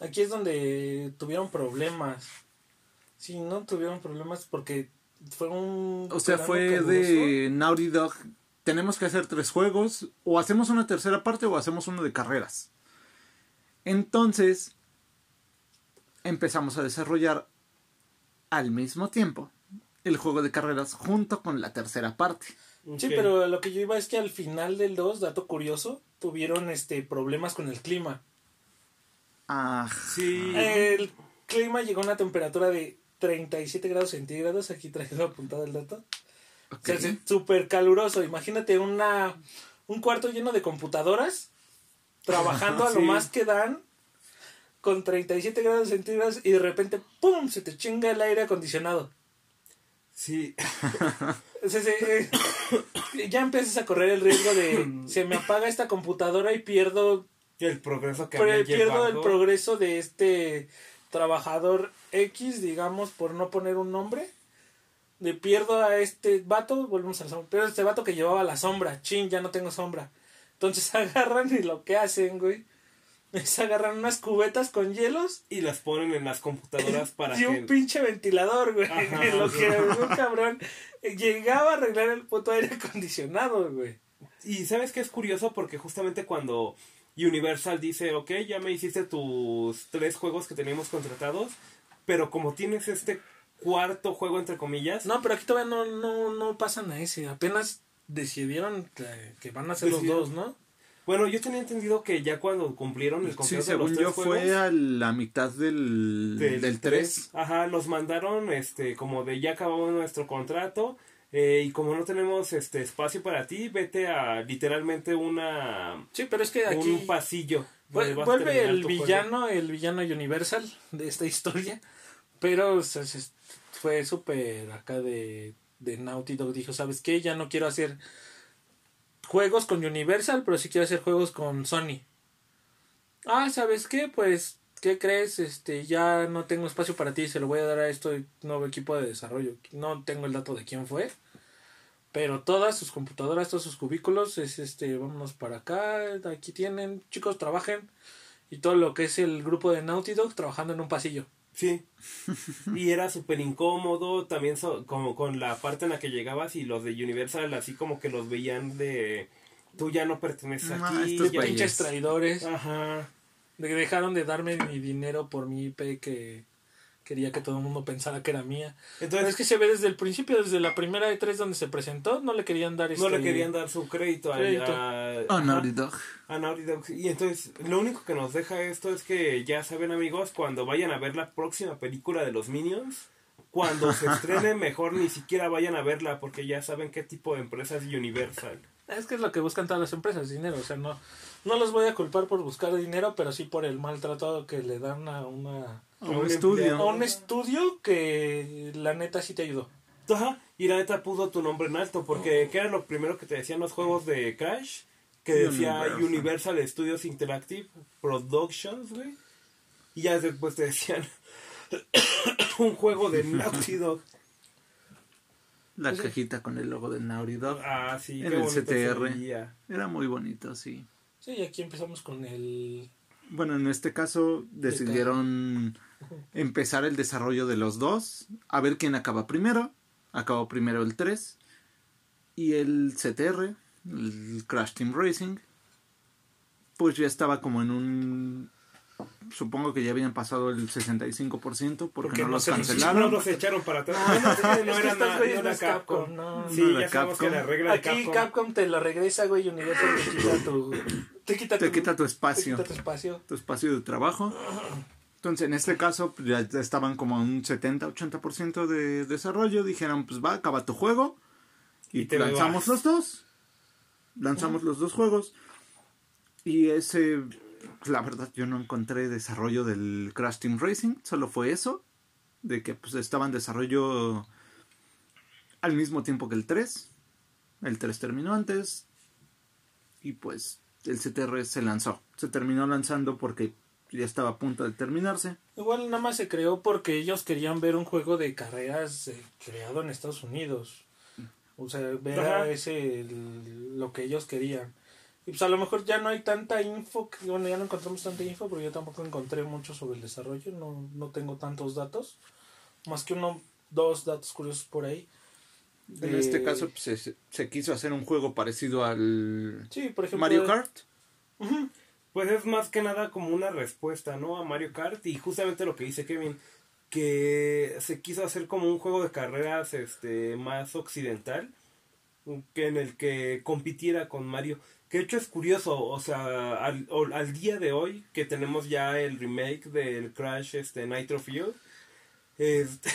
Aquí es donde tuvieron problemas. Sí, no tuvieron problemas porque fue un. O sea, fue caluroso. de Naughty Dog. Tenemos que hacer tres juegos. O hacemos una tercera parte o hacemos uno de carreras. Entonces, empezamos a desarrollar al mismo tiempo el juego de carreras junto con la tercera parte. Sí, pero lo que yo iba es que al final del 2, dato curioso, tuvieron este problemas con el clima. Ah, Sí. El clima llegó a una temperatura de 37 grados centígrados. Aquí traigo apuntado el dato. O sea, súper caluroso. Imagínate una, un cuarto lleno de computadoras trabajando a lo más que dan con 37 grados centígrados y de repente, ¡pum! se te chinga el aire acondicionado. Sí. O sea, se- eh, ya empiezas a correr el riesgo de se me apaga esta computadora y pierdo El progreso que había pierdo el progreso de este trabajador X, digamos, por no poner un nombre. Le pierdo a este vato, volvemos a la sombra. Pero este vato que llevaba la sombra, chin, ya no tengo sombra. Entonces agarran y lo que hacen, güey, es agarran unas cubetas con hielos Y las ponen en las computadoras para y que... un pinche ventilador, güey. Ajá. En lo que un cabrón llegaba a arreglar el puto aire acondicionado, güey. Y sabes que es curioso porque justamente cuando Universal dice, ok, ya me hiciste tus tres juegos que teníamos contratados, pero como tienes este cuarto juego entre comillas, No, pero aquí todavía no, no, no pasan a ese. Apenas decidieron que, que van a ser los dos, ¿no? bueno, yo tenía entendido que ya cuando cumplieron el Sí, contrato de los según tres yo juegos, fue a la mitad del, del, 3. Ajá, los mandaron este como de ya acabamos nuestro contrato eh, y como no tenemos este espacio para ti, vete a literalmente una Sí, pero es que aquí un pasillo. vu- vuelve el juego. villano, el villano Universal de esta historia. Pero o sea, se- fue súper acá de, de Naughty Dog. Dijo, ¿sabes qué? Ya no quiero hacer juegos con Universal, pero sí quiero hacer juegos con Sony. Ah, ¿sabes qué? Pues, ¿qué crees? Este, ya no tengo espacio para ti, se lo voy a dar a este nuevo equipo de desarrollo. No tengo el dato de quién fue. Pero todas sus computadoras, todos sus cubículos, es este, vámonos para acá, aquí tienen, chicos, trabajen. Y todo lo que es el grupo de Naughty Dog trabajando en un pasillo. Sí. Y era súper incómodo, también so- como con la parte en la que llegabas y los de Universal así como que los veían de tú ya no perteneces Ah, aquí. estos ya-. Pinches traidores. Ajá. Dejaron de darme mi dinero por mi IP que quería que todo el mundo pensara que era mía. Pero Entonces es que se ve desde el principio, desde la primera de tres donde se presentó, no le querían dar no este... le querían dar su crédito, a- Crédito. a, ajá, Naughty Dog. a Naughty Dog. Y entonces lo único que nos deja esto es que ya saben amigos, cuando vayan a ver la próxima película de los Minions, cuando se estrene mejor ni siquiera vayan a verla porque ya saben qué tipo de empresa es Universal. Es que es lo que buscan todas las empresas, dinero. O sea, no, no los voy a culpar por buscar dinero, pero sí por el maltrato que le dan a una A Un un estudio. a un estudio que la neta sí te ayudó. Ajá, y la neta puso tu nombre en alto, porque ¿qué era lo primero que te decían los juegos de Crash? Que decía Universal. Universal, Studios Interactive Productions, güey. Y ya después te decían un juego de Naughty Dog. La cajita con el logo de Naughty Dog. Ah, sí, En qué el CTR. veía. Era muy bonito, sí. Sí, y aquí empezamos con el... Bueno, en este caso decidieron empezar el desarrollo de los dos, a ver quién acaba primero. Acabó primero el 3 y el CTR, el Crash Team Racing, pues ya estaba como en un... Supongo que ya habían pasado el 65% porque, Porque no no, los cancelaron. no los echaron para atrás. No, No, no, era, era Capcom. Capcom, no. sí, No ya sabemos que la regla de Aquí Capcom. Capcom. te lo regresa, güey, Universal te quita tu... Te quita Te tu, quita tu te espacio. quita tu espacio. tu espacio de trabajo. Entonces, en este caso, pues, ya estaban como a un 70-80% de desarrollo. Dijeron, pues va, acaba tu juego. Y, Y te lanzamos vas. los dos. Lanzamos los dos juegos. Y ese, la verdad, yo no encontré desarrollo del Crash Team Racing. Solo fue eso. De que pues estaba en desarrollo al mismo tiempo que el 3. El 3 terminó antes. Y pues el CTR se lanzó. Se terminó lanzando porque ya estaba a punto de terminarse. Igual nada más se creó porque ellos querían ver un juego de carreras eh, creado en Estados Unidos. O sea, ver ese el- lo que ellos querían. Y pues a lo mejor ya no hay tanta info, que- bueno, ya no encontramos tanta info, pero yo tampoco encontré mucho sobre el desarrollo, no, no tengo tantos datos. Más que uno, dos datos curiosos por ahí. En este caso pues, se, se quiso hacer un juego parecido al Sí, por ejemplo. Mario Kart. Ujú. Pues es más que nada como una respuesta, ¿no? A Mario Kart y justamente lo que dice Kevin, que se quiso hacer como un juego de carreras este más occidental, que en el que compitiera con Mario. Que de hecho es curioso, o sea, al, al día de hoy que tenemos ya el remake del Crash este Nitro Fuel, este,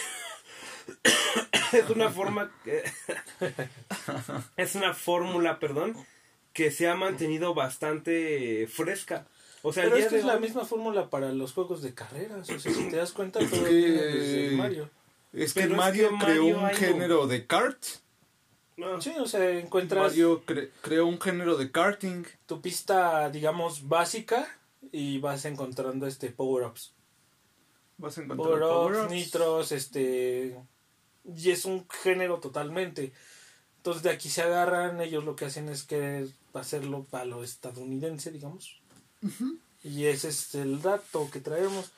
es una forma que- es una fórmula, perdón, que se ha mantenido bastante fresca. O sea, Pero el día es que de es la hoy- misma fórmula para los juegos de carreras. O sea, si te das cuenta, todo que- viene desde Mario. Es Pero que es Mario que creó Mario un- género de kart. No. Sí, o sea, encuentras Mario cre- creó un género de karting. tu pista, digamos, básica y vas encontrando este power-ups. Vas a encontrar Power-ups, power-ups. nitros, este... Y es un género totalmente. Entonces de aquí se agarran, ellos lo que hacen es que hacerlo para lo estadounidense, digamos. Y ese es el dato que traemos.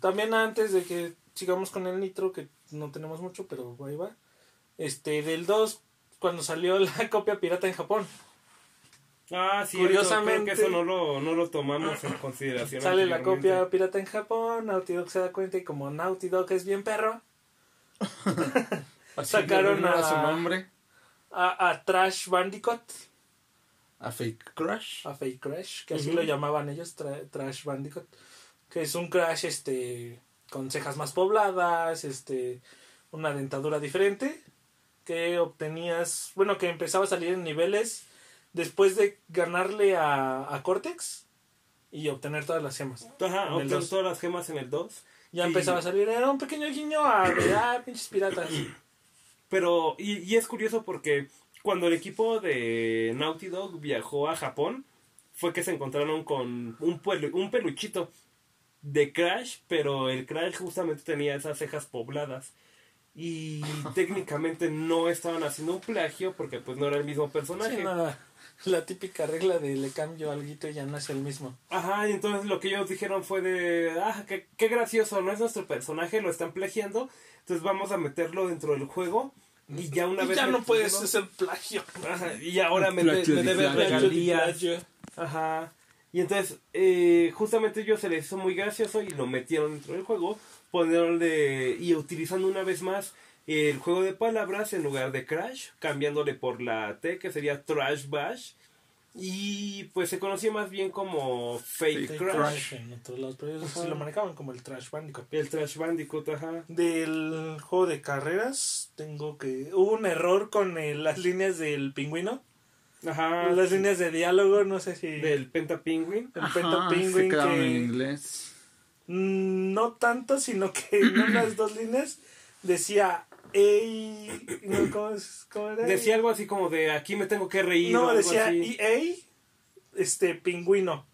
También antes de que sigamos con el nitro, que no tenemos mucho, pero ahí va. Este, del 2, cuando salió la copia pirata en Japón. Ah, sí, Curiosamente- que eso no lo, no lo tomamos en consideración. Sale la copia pirata en Japón, Naughty Dog se da cuenta y como Naughty Dog es bien perro, sacaron dieron a- su nombre a, a Trash Bandicoot, a Fake Crash. a Fake Crash, que así lo llamaban ellos, Tra- Trash Bandicoot, que es un Crash este con cejas más pobladas, este una dentadura diferente, que obtenías, bueno, que empezaba a salir en niveles después de ganarle a, a Cortex y obtener todas las gemas. Ajá, dos. todas las gemas en el 2. Ya Sí. empezaba a salir, era un pequeño guiño a, ah, pinches piratas. Pero, y, y es curioso porque cuando el equipo de Naughty Dog viajó a Japón, fue que se encontraron con un, puelu- un peluchito de Crash, pero el Crash justamente tenía esas cejas pobladas. Y técnicamente no estaban haciendo un plagio porque pues no era el mismo personaje. Sí, nada. La típica regla de le cambio algo y ya no es el mismo. Ajá, y entonces lo que ellos dijeron fue de, ah, qué, qué gracioso, no es nuestro personaje, lo están plagiando, entonces vamos a meterlo dentro del juego y ya una Y vez... ya no puedes hacer plagio. Ajá, y ahora me, Plagio me de debe plagio. regalías. Plagio. Ajá. Y entonces, eh, justamente ellos se les hizo muy gracioso y lo metieron dentro del juego, poniéndole y utilizando una vez más el juego de palabras en lugar de Crash, cambiándole por la T que sería Trash Bash. Y pues se conocía más bien como Fake, Fake Crash. Crash en otros lados, pero ellos sí Ajá. lo manejaban como el Trash Bandicoot. El Trash Bandicoot, ajá. Del juego de carreras, tengo que. Hubo un error con el- las líneas del pingüino. Ajá. Las líneas de diálogo, no sé si. Del Penta Penguin. el Ajá, Penta se Penguin quedaron en que. inglés. Mm, No tanto, sino que en unas dos líneas decía. Ey, no, ¿cómo, es- cómo era? Decía algo así como de aquí me tengo que reír. o No, algo decía así. EA, este, pingüino.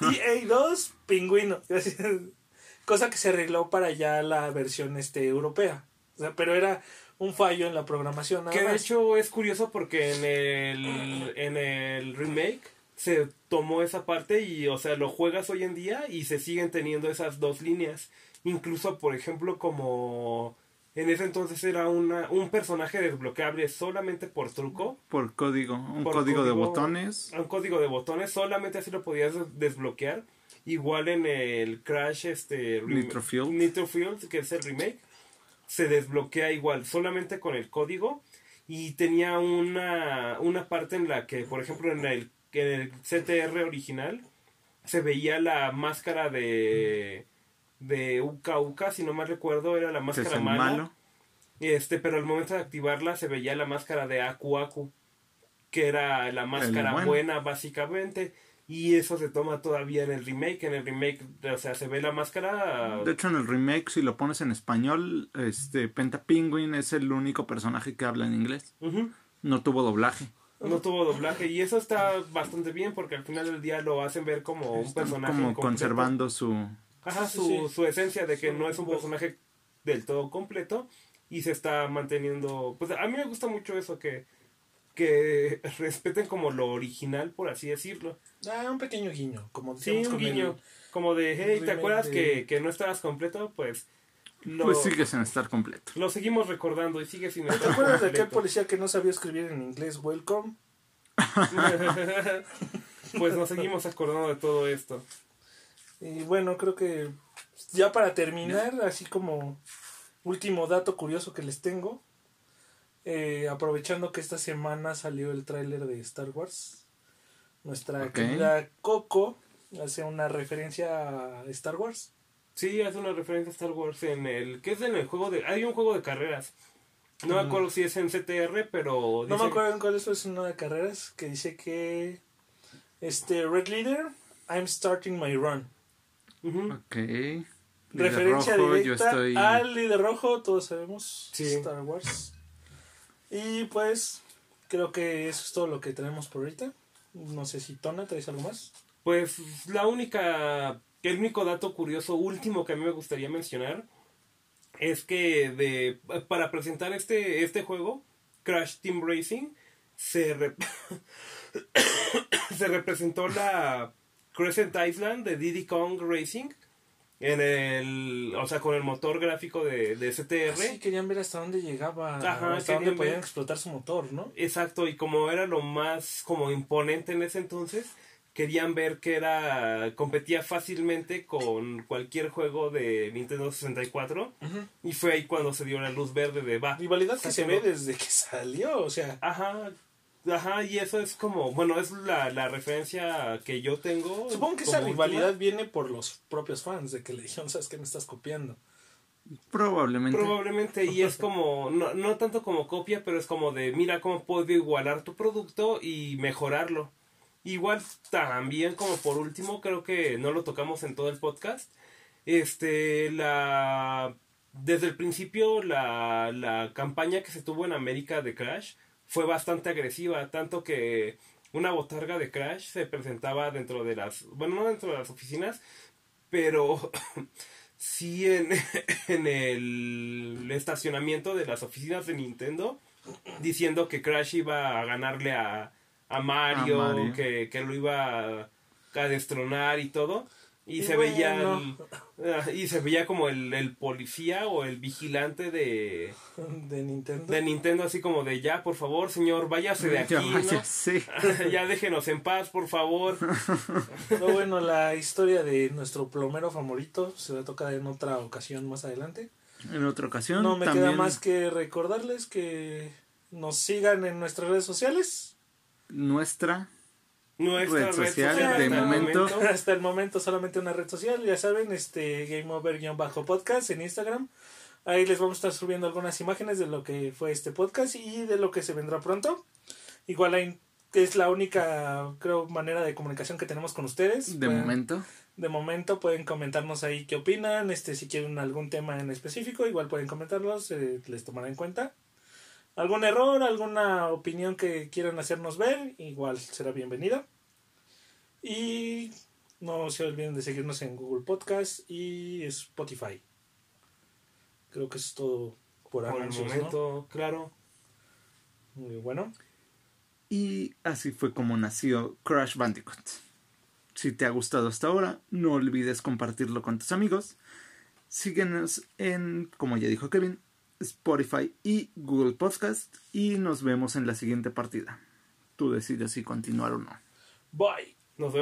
EA 2, pingüino. Cosa que se arregló para ya la versión este, europea. O sea, pero era un fallo en la programación. nada Que de más. hecho es curioso porque en el, en el remake se tomó esa parte y, o sea, lo juegas hoy en día y se siguen teniendo esas dos líneas. Incluso, por ejemplo, como en ese entonces era una, un personaje desbloqueable solamente por truco, Por código. Un Por código, de botones. un código de botones, solamente así lo podías des- desbloquear. Igual en el Crash, este... Nitro Fuel, que es el remake, se desbloquea igual, solamente con el código. Y tenía una, una parte en la que, por ejemplo, en el, en el CTR original, se veía la máscara de, de Uka Uka, si no mal recuerdo, era la es máscara el mala. malo. Este, pero al momento de activarla se veía la máscara de Aku Aku, que era la máscara bueno. buena básicamente. Y eso se toma todavía en el remake. En el remake, o sea, se ve la máscara. De hecho, en el remake, si lo pones en español, este Penta Penguin es el único personaje que habla en inglés. No tuvo doblaje. No tuvo doblaje. Y eso está bastante bien porque al final del día lo hacen ver como un Están personaje. como completo. conservando su... Ajá, su, sí. su esencia de que Su no es un personaje del todo completo y se está manteniendo. Pues a mí me gusta mucho eso que que respeten como lo original, por así decirlo. Ah, un pequeño guiño, como Sí, un el- guiño. Como de, hey, ¿te acuerdas de- que, que no estabas completo? Pues lo, Pues sigue sin estar completo. lo seguimos recordando y sigue sin ¿Te estar acuerdas de aquel completo. policía que no sabía escribir en inglés? Welcome. pues nos seguimos acordando de todo esto. Y bueno, creo que ya para terminar, así como último dato curioso que les tengo, eh, aprovechando que esta semana salió el tráiler de Star Wars, nuestra querida Coco hace una referencia a Star Wars. Sí, hace una referencia a Star Wars en el... ¿Qué es en el juego de...? Hay un juego de carreras. No me acuerdo si es en CTR, pero... No me acuerdo en cuál es, es una de carreras que dice que este Red Leader, I'm starting my run. Ujú. Ok. Líder Referencia rojo, yo directa estoy... al líder rojo, todos sabemos Sí. Star Wars. Y pues creo que eso es todo lo que tenemos por ahorita. No sé si Tona traes algo más. Pues la única, el único dato curioso último que a mí me gustaría mencionar es que de para presentar este este juego Crash Team Racing se se representó la Crescent Island de Diddy Kong Racing en el o sea con el motor gráfico de, de STR Sí, querían ver hasta dónde llegaba, Ajá, hasta dónde podían ver. explotar su motor, ¿no? Exacto, y como era lo más como imponente en ese entonces, querían ver que era competía fácilmente con cualquier juego de Nintendo 64 y fue ahí cuando se dio la luz verde de va. Rivalidad que se ve desde que salió, o sea, Ajá. Ajá, y eso es como, bueno, es la, la referencia que yo tengo. supongo que esa última. rivalidad viene por los propios fans de que le dijeron, ¿sabes qué me estás copiando? Probablemente. Probablemente, y es como, no, no tanto como copia, pero es como de, mira cómo puedo igualar tu producto y mejorarlo. Igual también como por último, creo que no lo tocamos en todo el podcast, este, la, desde el principio la, la campaña que se tuvo en América de Crash fue bastante agresiva, tanto que una botarga de Crash se presentaba dentro de las, bueno, no dentro de las oficinas, pero sí en, en el estacionamiento de las oficinas de Nintendo diciendo que Crash iba a ganarle a, a Mario, A Mario. Que, que lo iba a, a destronar y todo. Y, Y se veía el- ah, y se veía como el, el policía o el vigilante de, De Nintendo. de Nintendo así como de ya por favor señor váyase de aquí Ya ¿no? déjenos en paz por favor Pero bueno, la historia de nuestro plomero favorito se va a tocar en otra ocasión más adelante. En otra ocasión No me también queda más que recordarles que nos sigan en nuestras redes sociales. Nuestra nuestra Red social de hasta el momento. Hasta el momento solamente una red social, ya saben, este Game Over-podcast en Instagram. Ahí les vamos a estar subiendo algunas imágenes de lo que fue este podcast y de lo que se vendrá pronto. Igual hay, es la única, creo, manera de comunicación que tenemos con ustedes. De Pueden- momento. De momento pueden comentarnos ahí qué opinan, este si quieren algún tema en específico, igual pueden comentarlos, eh, les tomará en cuenta. Algún error, alguna opinión que quieran hacernos ver, igual será bienvenida. Y no se olviden de seguirnos en Google Podcast y Spotify. Creo que eso es todo por, Por el momento, claro. Muy bueno. Y así fue como nació Crash Bandicoot. Si te ha gustado hasta ahora, no olvides compartirlo con tus amigos. Síguenos en, como ya dijo Kevin, Spotify y Google Podcast. Y nos vemos en la siguiente partida. Tú decides si continuar o no. Bye. Nos vemos.